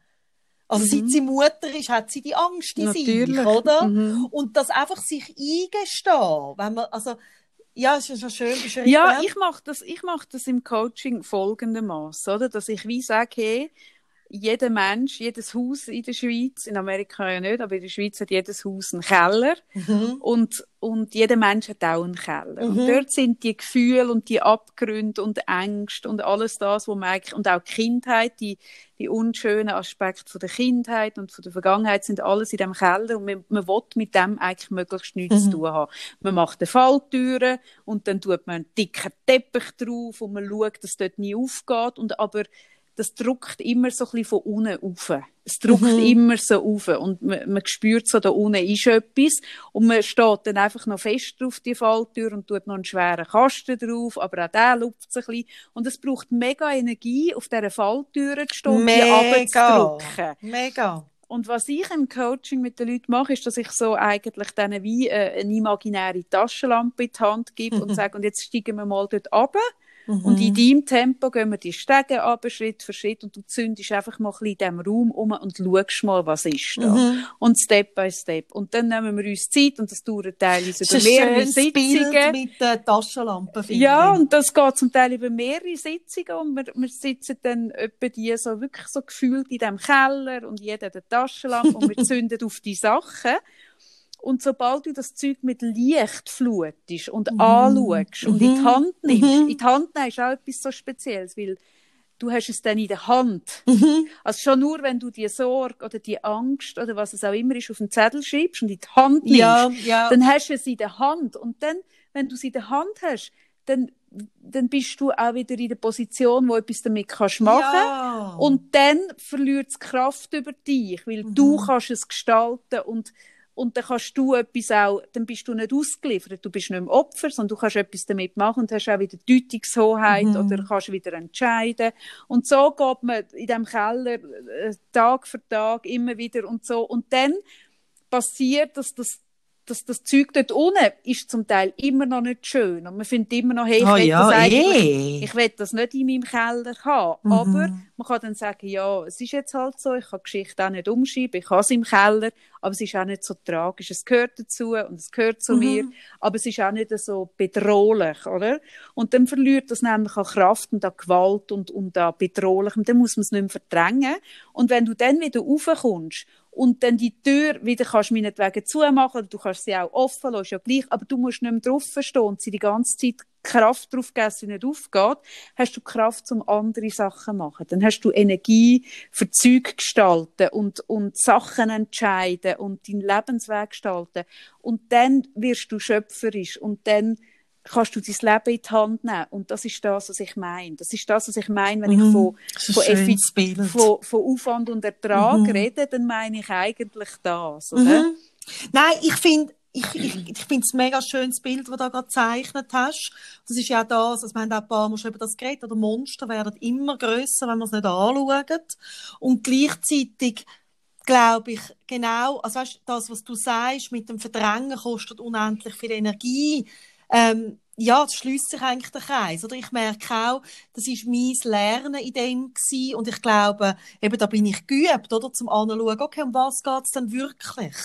Also Mhm. seit sie Mutter ist, hat sie die Angst in sich, Natürlich. oder? Mhm. Und das einfach sich eingestehen, wenn man, also, ja, es ist schon schön beschrieben. Ja, ich mache das, ich mach das im Coaching folgendermaßen, oder? Dass ich wie sage, hey, jeder Mensch, jedes Haus in der Schweiz, in Amerika ja nicht, aber in der Schweiz hat jedes Haus einen Keller Mhm. und, und jeder Mensch hat auch einen Keller. Und Mhm. dort sind die Gefühle und die Abgründe und Ängste und alles das, wo man eigentlich, und auch die Kindheit, die, die unschönen Aspekte von der Kindheit und von der Vergangenheit sind alles in dem Keller und man, man will mit dem eigentlich möglichst nichts Mhm. zu tun haben. Man macht eine Falltüre und dann tut man einen dicken Teppich drauf und man schaut, dass dort nie aufgeht und aber das drückt immer so ein bisschen von unten auf. Es drückt mhm. immer so auf und man, man spürt so, da unten ist etwas und man steht dann einfach noch fest auf die Falltür und tut noch einen schweren Kasten drauf, aber auch der lupft sich ein bisschen. Und es braucht mega Energie, auf dieser Falltür zu stehen mega. und die runterzudrücken. Mega. Und was ich im Coaching mit den Leuten mache, ist, dass ich so eigentlich denen wie äh, eine imaginäre Taschenlampe in die Hand gebe und [laughs] sage, und jetzt steigen wir mal dort runter Mhm. Und in deinem Tempo gehen wir die Stege ab, Schritt für Schritt, und du zündest einfach mal ein bisschen in diesem Raum um und schaust mal, was ist da. Mhm. Und Step by Step. Und dann nehmen wir uns Zeit, und das dauert teilweise über mehrere Sitzungen. Bild mit der Taschenlampe, Ja, und das geht zum Teil über mehrere Sitzungen, und wir, wir sitzen dann etwa die so wirklich so gefühlt in diesem Keller, und jeder hat eine Taschenlampe, und wir [laughs] zünden auf die Sachen. Und sobald du das Zeug mit Licht flutest und mhm. anschaust und in die mhm. Hand nimmst, mhm. in die Hand nimmst, ist auch etwas so Spezielles, weil du hast es dann in der Hand. Mhm. Also schon nur, wenn du die Sorge oder die Angst oder was es auch immer ist, auf den Zettel schreibst und in die Hand nimmst, ja, ja. dann hast du es in der Hand. Und dann, wenn du es in der Hand hast, dann dann bist du auch wieder in der Position, wo du etwas damit kannst machen ja. und dann verliert es Kraft über dich, weil mhm. du kannst es gestalten und und dann kannst du etwas auch, dann bist du nicht ausgeliefert, du bist nicht mehr Opfer, sondern du kannst etwas damit machen und hast auch wieder Deutungshoheit mhm. oder kannst wieder entscheiden. Und so geht man in dem Keller äh, Tag für Tag immer wieder und so. Und dann passiert, dass das das, das Zeug dort unten ist zum Teil immer noch nicht schön. Und man findet immer noch, hey, ich oh, will ja, das eigentlich, eh. ich will das nicht in meinem Keller haben. Mhm. Aber man kann dann sagen, ja, es ist jetzt halt so, ich kann die Geschichte auch nicht umschreiben, ich habe es im Keller, aber es ist auch nicht so tragisch. Es gehört dazu und es gehört zu mhm. mir, aber es ist auch nicht so bedrohlich, oder? Und dann verliert das nämlich an Kraft und an Gewalt und, und an Bedrohlichem. Dann muss man es nicht mehr verdrängen. Und wenn du dann wieder raufkommst und dann die Tür wieder kannst meinetwegen zumachen oder du kannst sie auch offen lassen, ja gleich, aber du musst nicht mehr drauf stehen und sie die ganze Zeit Kraft drauf geben, sie nicht aufgeht, hast du Kraft, um andere Sachen zu machen. Dann hast du Energie für Zeug gestalten und, und Sachen entscheiden und deinen Lebensweg gestalten. Und dann wirst du schöpferisch und dann kannst du dein Leben in die Hand nehmen. Und das ist das, was ich meine. Das ist das, was ich meine, wenn mhm. ich von, von, von, von, Aufwand und Ertrag mhm. rede, dann meine ich eigentlich das, oder? Mhm. Nein, ich finde, ich, ich, ich finde es ein mega schönes Bild, das du da gerade gezeichnet hast. Das ist ja auch das, also wir haben auch ein paar Mal schon über das geredet, oder Monster werden immer grösser, wenn man es nicht anschaut. Und gleichzeitig glaube ich, genau, also weißt, das, was du sagst, mit dem Verdrängen kostet unendlich viel Energie ähm, ja, das schließt sich eigentlich der Kreis. Oder ich merke auch, das ist mein Lernen in dem gewesen. und ich glaube, eben da bin ich geübt, oder, zum anschauen, okay, um was geht es denn wirklich?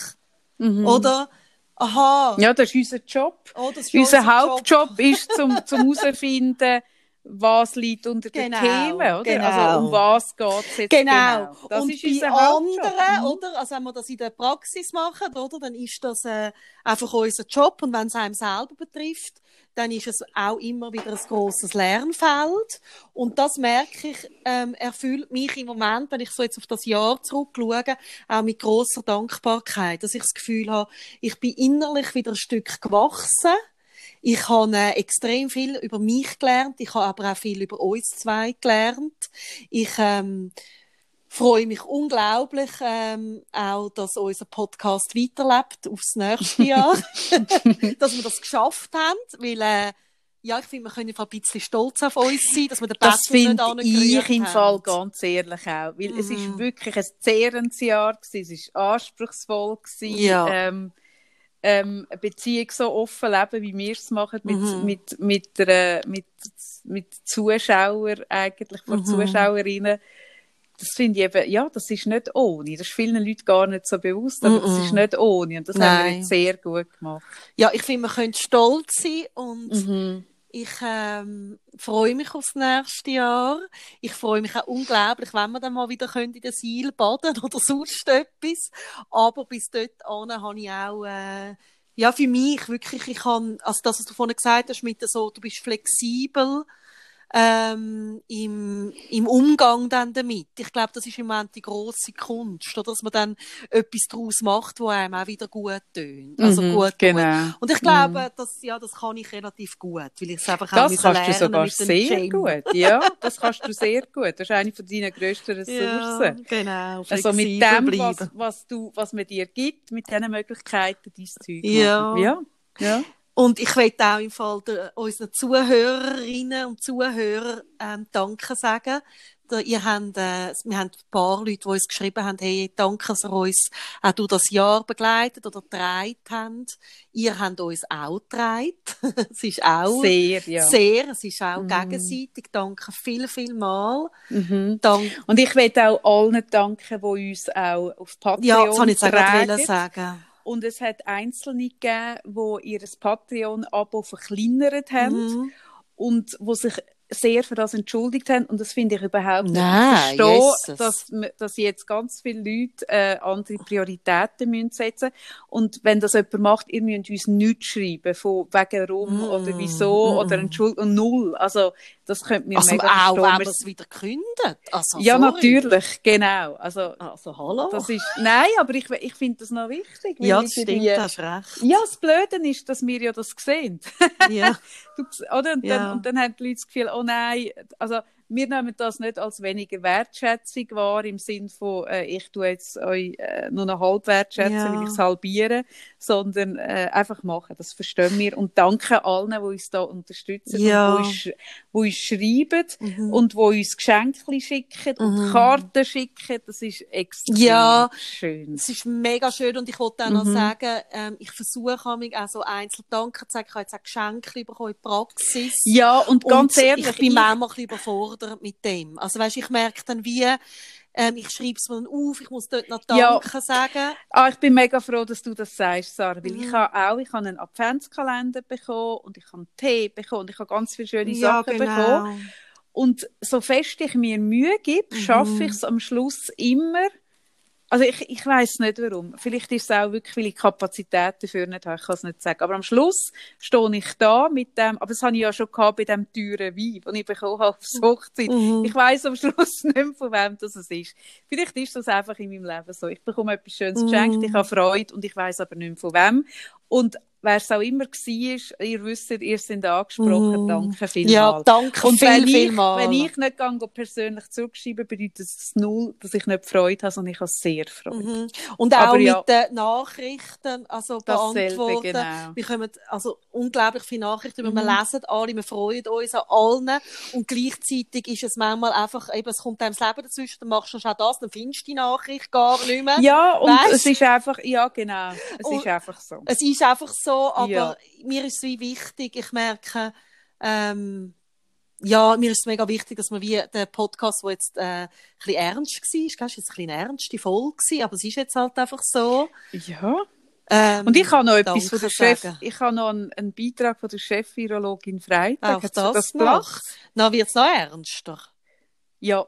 Mhm. Oder, aha. Ja, das ist unser Job. Oh, ist unser, unser Hauptjob Job. ist, zum, zum [laughs] herausfinden, was liegt unter genau, den Themen, oder? Genau. Also um was geht es jetzt genau. genau. Das und ist bei anderen, mhm. oder? Also wenn wir das in der Praxis machen, oder? Dann ist das äh, einfach unser Job und wenn es einem selber betrifft, dann ist es auch immer wieder ein großes Lernfeld. Und das merke ich, ähm, erfüllt mich im Moment, wenn ich so jetzt auf das Jahr zurückschaue, auch mit großer Dankbarkeit, dass ich das Gefühl habe, ich bin innerlich wieder ein Stück gewachsen ich habe äh, extrem viel über mich gelernt. Ich habe aber auch viel über uns zwei gelernt. Ich ähm, freue mich unglaublich ähm, auch, dass unser Podcast weiterlebt aufs nächste Jahr, [laughs] [laughs] dass wir das geschafft haben, weil äh, ja, ich finde, wir können ein bisschen stolz auf uns sein, dass wir den Das finde ich im haben. Fall ganz ehrlich auch, weil mhm. es ist mhm. wirklich ein zehrendes Jahr gewesen, es war anspruchsvoll gewesen, ja. ähm, ähm, eine Beziehung so offen leben, wie wir es machen, mit, mhm. mit, mit, der, mit, mit Zuschauern eigentlich, vor mhm. Zuschauerinnen. Das finde ich eben, ja, das ist nicht ohne. Das ist vielen Leuten gar nicht so bewusst, aber mhm. das ist nicht ohne. Und das Nein. haben wir jetzt sehr gut gemacht. Ja, ich finde, man könnte stolz sein und mhm. Ich ähm, freue mich aufs nächste Jahr. Ich freue mich auch unglaublich, wenn wir dann mal wieder in der Seil baden [laughs] oder sonst etwas. Aber bis dort habe ich auch, äh, ja, für mich wirklich, ich kann, also das, was du vorhin gesagt hast, mit so, du bist flexibel, ähm, im, im Umgang dann damit. Ich glaube, das ist im Moment die grosse Kunst, oder? dass man dann etwas daraus macht, wo einem auch wieder gut tönt. Also Mhm, gut genau. tut. Und ich glaube, das, ja, das kann ich relativ gut, weil ich es einfach auch Das müssen kannst du sogar sehr Gym. gut. Ja, das kannst du sehr gut. Das ist eine von deinen grössten [laughs] Ja, Ressourcen. genau. also mit dem, was, was, du, was man dir gibt, mit diesen Möglichkeiten, dein Zeug Ja. machen. Ja. ja. Und ich möchte auch im Fall der, unseren Zuhörerinnen und Zuhörern ähm, Danke sagen. Da, ihr habt, äh, wir haben ein paar Leute, die uns geschrieben haben, hey, danke, dass ihr uns auch durch das Jahr begleitet oder getragen habt. Ihr habt uns auch getragen. [laughs] es ist auch Sehr, ja. sehr, es ist auch Mhm. gegenseitig. Danke viel, viel mal. Mhm. Dank, Und ich möchte auch allen danken, die uns auch auf Patreon ja, das wollte ich jetzt auch sagen. Und es hat Einzelne gegeben, die ihr Patreon-Abo verkleinert haben Mhm. und wo sich sehr für das entschuldigt haben. Und das finde ich überhaupt nicht. Nein, ich verstehe, dass, dass jetzt ganz viele Leute äh, andere Prioritäten müssen setzen Und wenn das jemand macht, ihr müsst uns nichts schreiben, von wegen warum Mm, oder wieso mm. oder Entschuldigung, null. Also, das könnte mir Also mega auch, verstehen. wenn es wieder kündet. Also, ja, sorry. natürlich, genau. Also, Also, hallo. das ist, nein, aber ich, ich finde das noch wichtig. ja, das stimmt, hast recht. Ja, das Blöde ist, dass wir ja das sehen. Ja. [laughs] Du, oder? Und, Ja. dann, und dann haben die Leute das Gefühl, oh nein, also wir nehmen das nicht als weniger Wertschätzung wahr, im Sinn von, äh, ich tue jetzt euch äh, nur noch halb wertschätzen, Ja. weil ich es halbiere, sondern äh, einfach machen. Das verstehen wir. Und danke allen, die uns da unterstützen Ja. und die uns, sch- schreiben Mhm. und die uns Geschenke schicken und Mhm. Karten schicken. Das ist extrem Ja. schön. Es ist mega schön und ich wollte auch noch Mhm. sagen, ähm, ich versuche mich auch so einzeln Danke zu sagen. Ich habe jetzt auch Geschenke bekommen in der Praxis. Ja, und ganz und ehrlich, ich bin manchmal ein bisschen überfordert mit dem. Also weißt, ich merke dann wie, ähm, ich schreibe es mir auf, ich muss dort noch Ja. Danke sagen. Ah, ich bin mega froh, dass du das sagst, Sarah, weil Mhm. ich habe auch, ich habe einen Adventskalender bekommen und ich habe einen Tee bekommen und ich habe ganz viele schöne Ja, Sachen genau. bekommen. Und so fest ich mir Mühe gebe, Mhm. schaffe ich es am Schluss immer. Also ich, ich weiß nicht warum. Vielleicht ist es auch wirklich, weil ich Kapazität dafür nicht habe. Ich kann es nicht sagen. Aber am Schluss stehe ich da mit dem, aber das habe ich ja schon gehabt bei dem teuren Wein, den ich bekommen habe aufs Hochzeit. Mhm. Ich weiß am Schluss [laughs] nicht mehr, von wem das es ist. Vielleicht ist das einfach in meinem Leben so. Ich bekomme etwas Schönes Mhm. geschenkt, ich habe Freude und ich weiß aber nicht mehr von wem. Und wer es auch immer war, ihr wisst, ihr sind angesprochen. Mhm. Danke vielmals. Ja, danke Und viel, wenn ich, viel mal. wenn ich nicht gehe, persönlich zurückschreibe, bedeutet es null, dass ich nicht Freude habe, sondern ich habe sehr Freude. Mhm. Und auch Aber ja. mit den Nachrichten, also beantworten. genau. Wir kommen also unglaublich viele Nachrichten, Mhm. wir lesen alle, wir freuen uns an allen. Und gleichzeitig ist es manchmal einfach, eben, es kommt einem das Leben dazwischen, dann machst du schon das, dann findest du die Nachricht gar nicht mehr. Ja, und Weißt? es ist einfach, ja, genau. Es Und- ist einfach so. Es ist einfach so, aber Ja. mir ist es wie wichtig, ich merke, ähm, ja, mir ist es mega wichtig, dass man wie den Podcast, der jetzt äh, ein bisschen ernst war, ist jetzt ein bisschen ernste Folge aber es ist jetzt halt einfach so. Ja. Ähm, Und ich habe noch etwas von der Chef, sagen. ich habe noch einen, einen Beitrag von der Chef-Virologin Freitag. Auch Hat das, das noch. gelacht? Dann wird es noch ernster. Ja.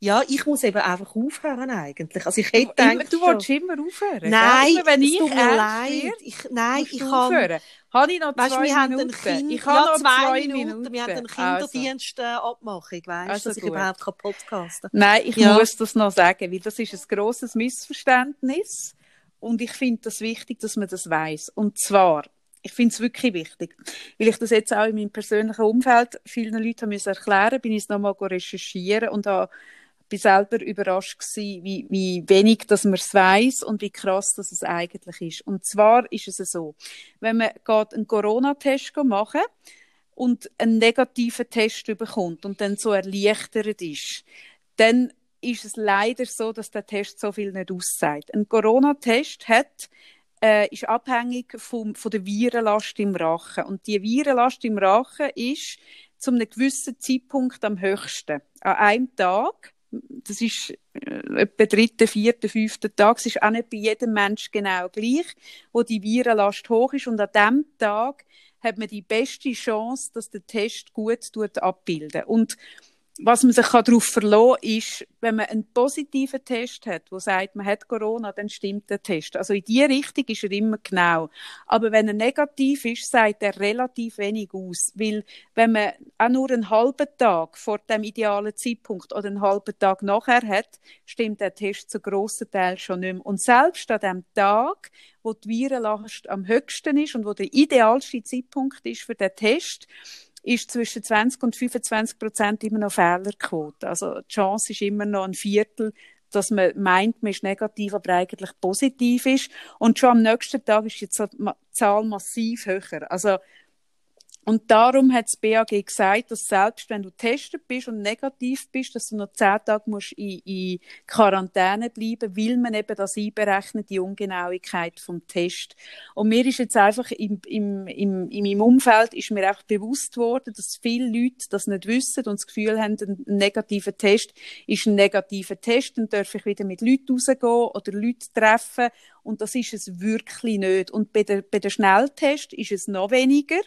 Ja, ich muss eben einfach aufhören eigentlich. Also ich hätte Immer, gedacht, du willst immer aufhören. Nein, immer, wenn ich tut mir leid. Ich, nein, ich du kann, aufhören. Habe ich noch weißt, zwei wir Minuten? kind, ich habe ja, noch zwei, zwei Minuten. Minuten. Wir haben einen Also. Kinderdienst äh, Abmachung, weißt, Also dass ich gut. überhaupt kein podcasten. Nein, ich Ja. muss das noch sagen, weil das ist ein grosses Missverständnis. Und ich finde das wichtig, dass man das weiß. Und zwar, ich finde es wirklich wichtig, weil ich das jetzt auch in meinem persönlichen Umfeld vielen Leuten müssen erklären, bin ich es nochmal recherchieren und habe bin selber überrascht gewesen, wie, wie wenig, dass man es weiß und wie krass, dass es eigentlich ist. Und zwar ist es so, wenn man geht einen Corona-Test machen und einen negativen Test bekommt und dann so erleichtert ist, dann ist es leider so, dass der Test so viel nicht aussagt. Ein Corona-Test hat äh, ist abhängig vom, von der Virenlast im Rachen. Und die Virenlast im Rachen ist zu einem gewissen Zeitpunkt am höchsten. An einem Tag, das ist äh, etwa dritten, vierten, fünften Tag, es ist auch nicht bei jedem Mensch genau gleich, wo die Virenlast hoch ist. Und an diesem Tag hat man die beste Chance, dass der Test gut tut abbilden. Und was man sich darauf verlassen kann, ist, wenn man einen positiven Test hat, der sagt, man hat Corona, dann stimmt der Test. Also in die Richtung ist er immer genau. Aber wenn er negativ ist, sagt er relativ wenig aus. Weil, wenn man auch nur einen halben Tag vor dem idealen Zeitpunkt oder einen halben Tag nachher hat, stimmt der Test zu grossen Teil schon nicht mehr. Und selbst an dem Tag, wo die Virenlast am höchsten ist und wo der idealste Zeitpunkt ist für den Test, ist zwischen 20 und 25 Prozent immer noch Fehlerquote. Also die Chance ist immer noch ein Viertel, dass man meint, man ist negativ, aber eigentlich positiv ist. Und schon am nächsten Tag ist die Zahl massiv höher. Also und darum hat das BAG gesagt, dass selbst wenn du getestet bist und negativ bist, dass du noch zehn Tage musst in, in Quarantäne bleiben, weil man eben das einberechnet, die Ungenauigkeit vom Test. Und mir ist jetzt einfach im, im, im, in meinem Umfeld ist mir auch bewusst worden, dass viele Leute das nicht wissen und das Gefühl haben, ein negativer Test ist ein negativer Test, dann darf ich wieder mit Leuten rausgehen oder Leute treffen und das ist es wirklich nicht. Und bei der, bei der Schnelltest ist es noch weniger.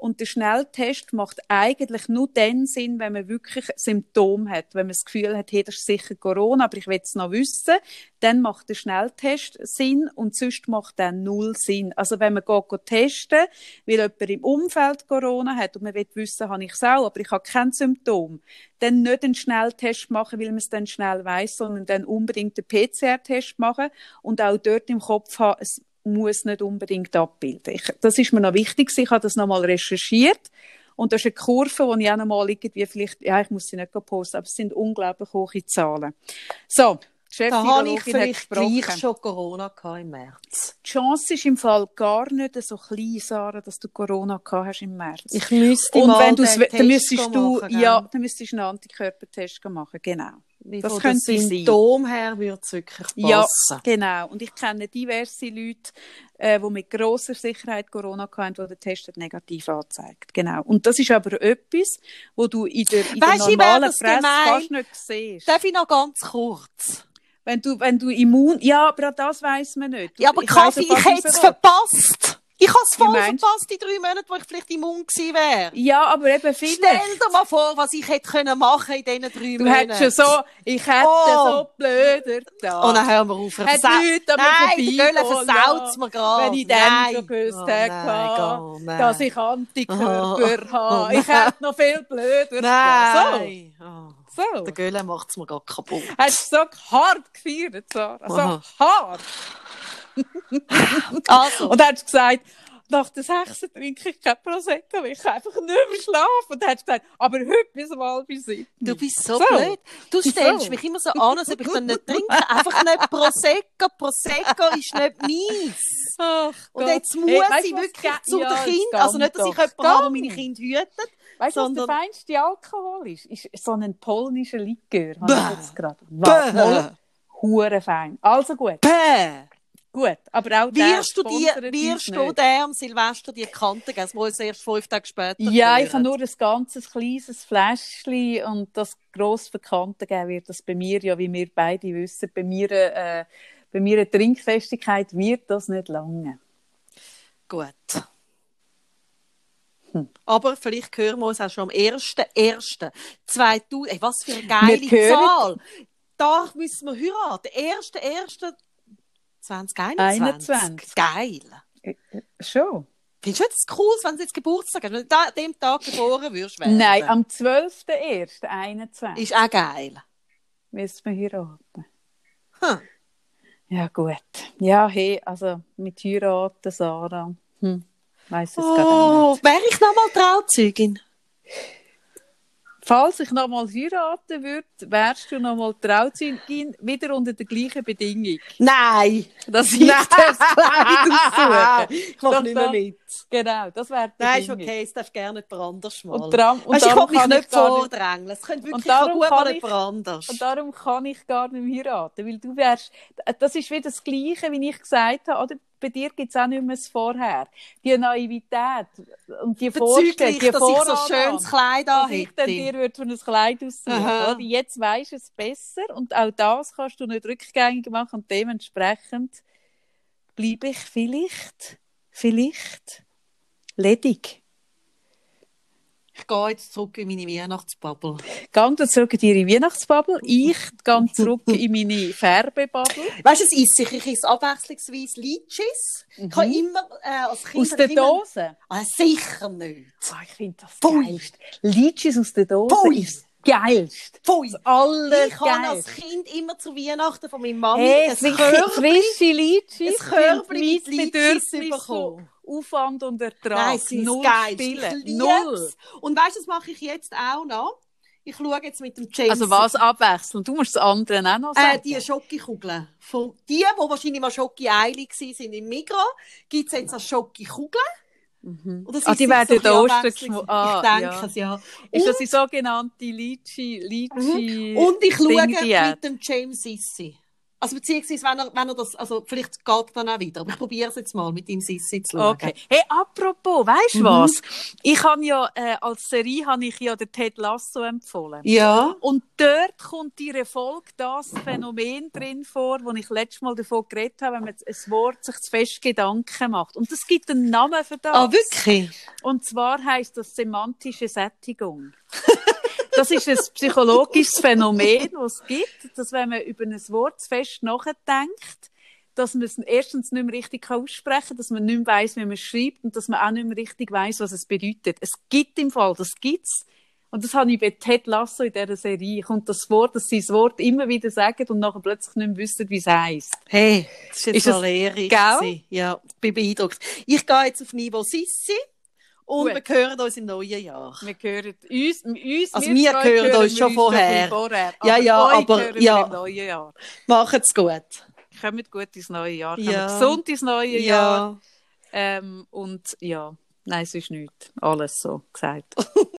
Und der Schnelltest macht eigentlich nur dann Sinn, wenn man wirklich Symptome hat. Wenn man das Gefühl hat, hey, das ist sicher Corona, aber ich will es noch wissen. Dann macht der Schnelltest Sinn und sonst macht er null Sinn. Also wenn man geht testen, weil jemand im Umfeld Corona hat und man will wissen, habe ich es auch, aber ich habe kein Symptom, dann nicht einen Schnelltest machen, weil man es dann schnell weiß, sondern dann unbedingt den PCR-Test machen und auch dort im Kopf haben, muss nicht unbedingt abbilden. Ich, das ist mir noch wichtig. Ich habe das nochmal recherchiert. Und das ist eine Kurve, die ich auch nochmal irgendwie vielleicht, ja, ich muss sie nicht posten, aber es sind unglaublich hohe Zahlen. So. Da habe ich vielleicht gleich schon Corona im März. Die Chance ist im Fall gar nicht so klein, Sarah, dass du Corona gehabt hast im März. Ich müsste Und mal wenn den dann müsstest du, machen, ja, dann müsstest du einen Antikörpertest machen, genau. Wie das von den sein. Symptom her würde es wirklich passen. Ja, genau. Und ich kenne diverse Leute, äh, die mit grosser Sicherheit Corona hatten, die den Test hat negativ anzeigt. Genau. Und das ist aber etwas, wo du in der, in der Weisst du, wer normalen Presse gemeint? fast nicht siehst. Darf ich noch ganz kurz? Wenn du, wenn du immun, ja, aber das weiss man nicht. Ja, aber ich weiss Kaffee, paar ich hätte es verpasst. Ich habe es voll verpasst, die drei Monate, wo ich vielleicht immun gewesen wäre. Ja, aber eben viele. Stell dir mal vor, was ich hätte können machen in diesen drei Du Monaten. hättest schon so, ich hätte Oh. so blöder da. Oh, dann hören wir auf. Hat Leute an mir Nein, Gölle vorbeikommen versaut mir gerade. Wenn ich dann Nein. schon gewusst Oh, hätte, nein, oh, nein. dass ich Antikörper Oh. habe. Ich hätte noch viel blöder Nein. Oh. So, so. Der Gölle macht es mir gerade kaputt. Hast du so hart gefeiert, Sarah? So Aha. hart. [laughs] Also, Und dann hast du gesagt, nach der Sechsen trinke ich kein Prosecco, weil ich einfach nicht mehr schlafe. Und dann hast du gesagt, aber heute bis um halb sieben. du bist so, So. blöd. Du stellst So. mich immer so an, als ob ich dann nicht trinke. Einfach nicht Prosecco. Prosecco ist nicht meins. Ach Und jetzt muss Hey, weißt ich wirklich zu ja, den Kindern. Also nicht, dass ich jemanden habe, der meine Kinder hütet. Weißt du, was der feinste Alkohol ist? Ist so ein polnischer Likör. Habe ich jetzt gerade. Mal Hure fein. Also gut. Bäh. Gut. Aber auch Wirst du, die, wirst du der am Silvester die Kante geben, wo uns erst fünf Tage später Ja, ich habe nur ein ganzes kleines Fläschchen und das gross verkannte geben wird das bei mir, ja, wie wir beide wissen, bei mir, äh, bei mir eine Trinkfestigkeit wird das nicht lange. Gut. Aber vielleicht hören wir uns auch schon am 1.1.2000. Ey, was für eine geile Zahl. Da müssen wir heiraten. 1.1.2021. 21. Geil. Schon? Findest du das cool, wenn du jetzt Geburtstag hast? Wenn du an dem Tag geboren wirst werden? Nein, am 12.01.21 Ist auch geil. müssen wir heiraten. Hm. Ja, gut. Ja, hey, also mit heiraten, Sarah, hm, weiss es gerade auch nicht. Oh, wäre ich nochmal Trauzeugin? Falls ich nochmal heiraten würde, wärst du nochmal Trauzeugin, wieder unter der gleichen Bedingung. Nein. Dass ich das [laughs] Kleid aussuche. Ich mache nicht mehr mit. Genau, das wäre die Nein, ist okay, es darf gerne jemand anders malen. Und, darum, und Weißt, ich darum mich kann nicht ich gar nicht, vordrängeln. Es könnte wirklich Und darum gut mal ich- jemand anders. und darum kann ich gar nicht mehr heiraten, weil du wärst, das ist wieder das Gleiche, wie ich gesagt habe, oder? Bei dir gibt es auch nicht mehr das Vorher. Die Naivität und die Vorstellung, die dass ich so ein schönes Kleid an dass ich dir hätte. würde für ein Kleid oder? Jetzt weisst du es besser und auch das kannst du nicht rückgängig machen und dementsprechend bleibe ich vielleicht, vielleicht ledig. Ich gehe jetzt zurück in meine Weihnachtsbubble. Gang du zurück in deine Weihnachtsbubble. Ich gehe zurück in meine Färbebubble. [laughs] Weißt du, es ist sicher, ich esse abwechslungsweise Litschis. Ich habe immer äh, als Kind... Mhm. Aus der ich immer- Dose? Ah, sicher nicht. Ah, ich finde das Pfui. geilst. Litschis aus der Dose Pfui. ist geilst. Pfui. Das. Ich habe als Kind immer zu Weihnachten von meiner Mami Hey, ein Körbchen frische Litschis. ein Körbchen mit Litschis bekommen. Aufwand und Ertrag. Nein, Null geil. Spielen. Null. Und weißt du, das mache ich jetzt auch noch? Ich schaue jetzt mit dem James. Also was abwechseln? Du musst das andere auch noch Äh, sagen. die Schokikugeln. Von die, die wahrscheinlich mal Schoki eilig sind im Migros, gibt es jetzt als Schokikugeln. Mhm. Das Ah, die werden so abwechslungsreich. Ah, ich denke ja. es, ja. Ist das Und- die sogenannte Litchi, Litchi Und ich schaue mit dem James Sissi. Also beziehungsweise, wenn er, wenn er das, also vielleicht geht er dann auch wieder. Aber ich probiere es jetzt mal, mit ihm Sissi zu schauen. Okay. Hey, apropos, weißt du Mhm. was? Ich habe ja, äh, als Serie habe ich ja den Ted Lasso empfohlen. Ja. Und dort kommt in der Folge das Phänomen drin vor, wo ich letztes Mal davon geredet habe, wenn man ein Wort sich zu fest Gedanken macht. Und es gibt einen Namen für das. Ah, wirklich? Und zwar heißt das semantische Sättigung. [laughs] Das ist ein psychologisches Phänomen, das es gibt, dass wenn man über ein Wort fest nachdenkt, dass man es erstens nicht mehr richtig aussprechen kann, dass man nicht mehr weiss, wie man es schreibt und dass man auch nicht mehr richtig weiss, was es bedeutet. Es gibt im Fall, das gibt's. Und das habe ich bei Ted Lasso in dieser Serie. Kommt das Wort, dass sie das Wort immer wieder sagen und nachher plötzlich nicht mehr wissen, wie es heisst. Hey, das ist jetzt Ist gell? gewesen. Ja, ich bin beeindruckt. Ich gehe jetzt auf Niveau Sissi und Gut. wir hören uns im neuen Jahr. Wir hören uns, uns Also wir wir hören uns schon vorher. vorher. Ja, ja, aber- ja. im neuen Jahr. Macht's gut. Kommt gut ins neue Jahr. Ja. Kommt gesund ins neue Jahr. Ja. Ähm, und ja, nein, es ist nichts. Alles so gesagt. [laughs]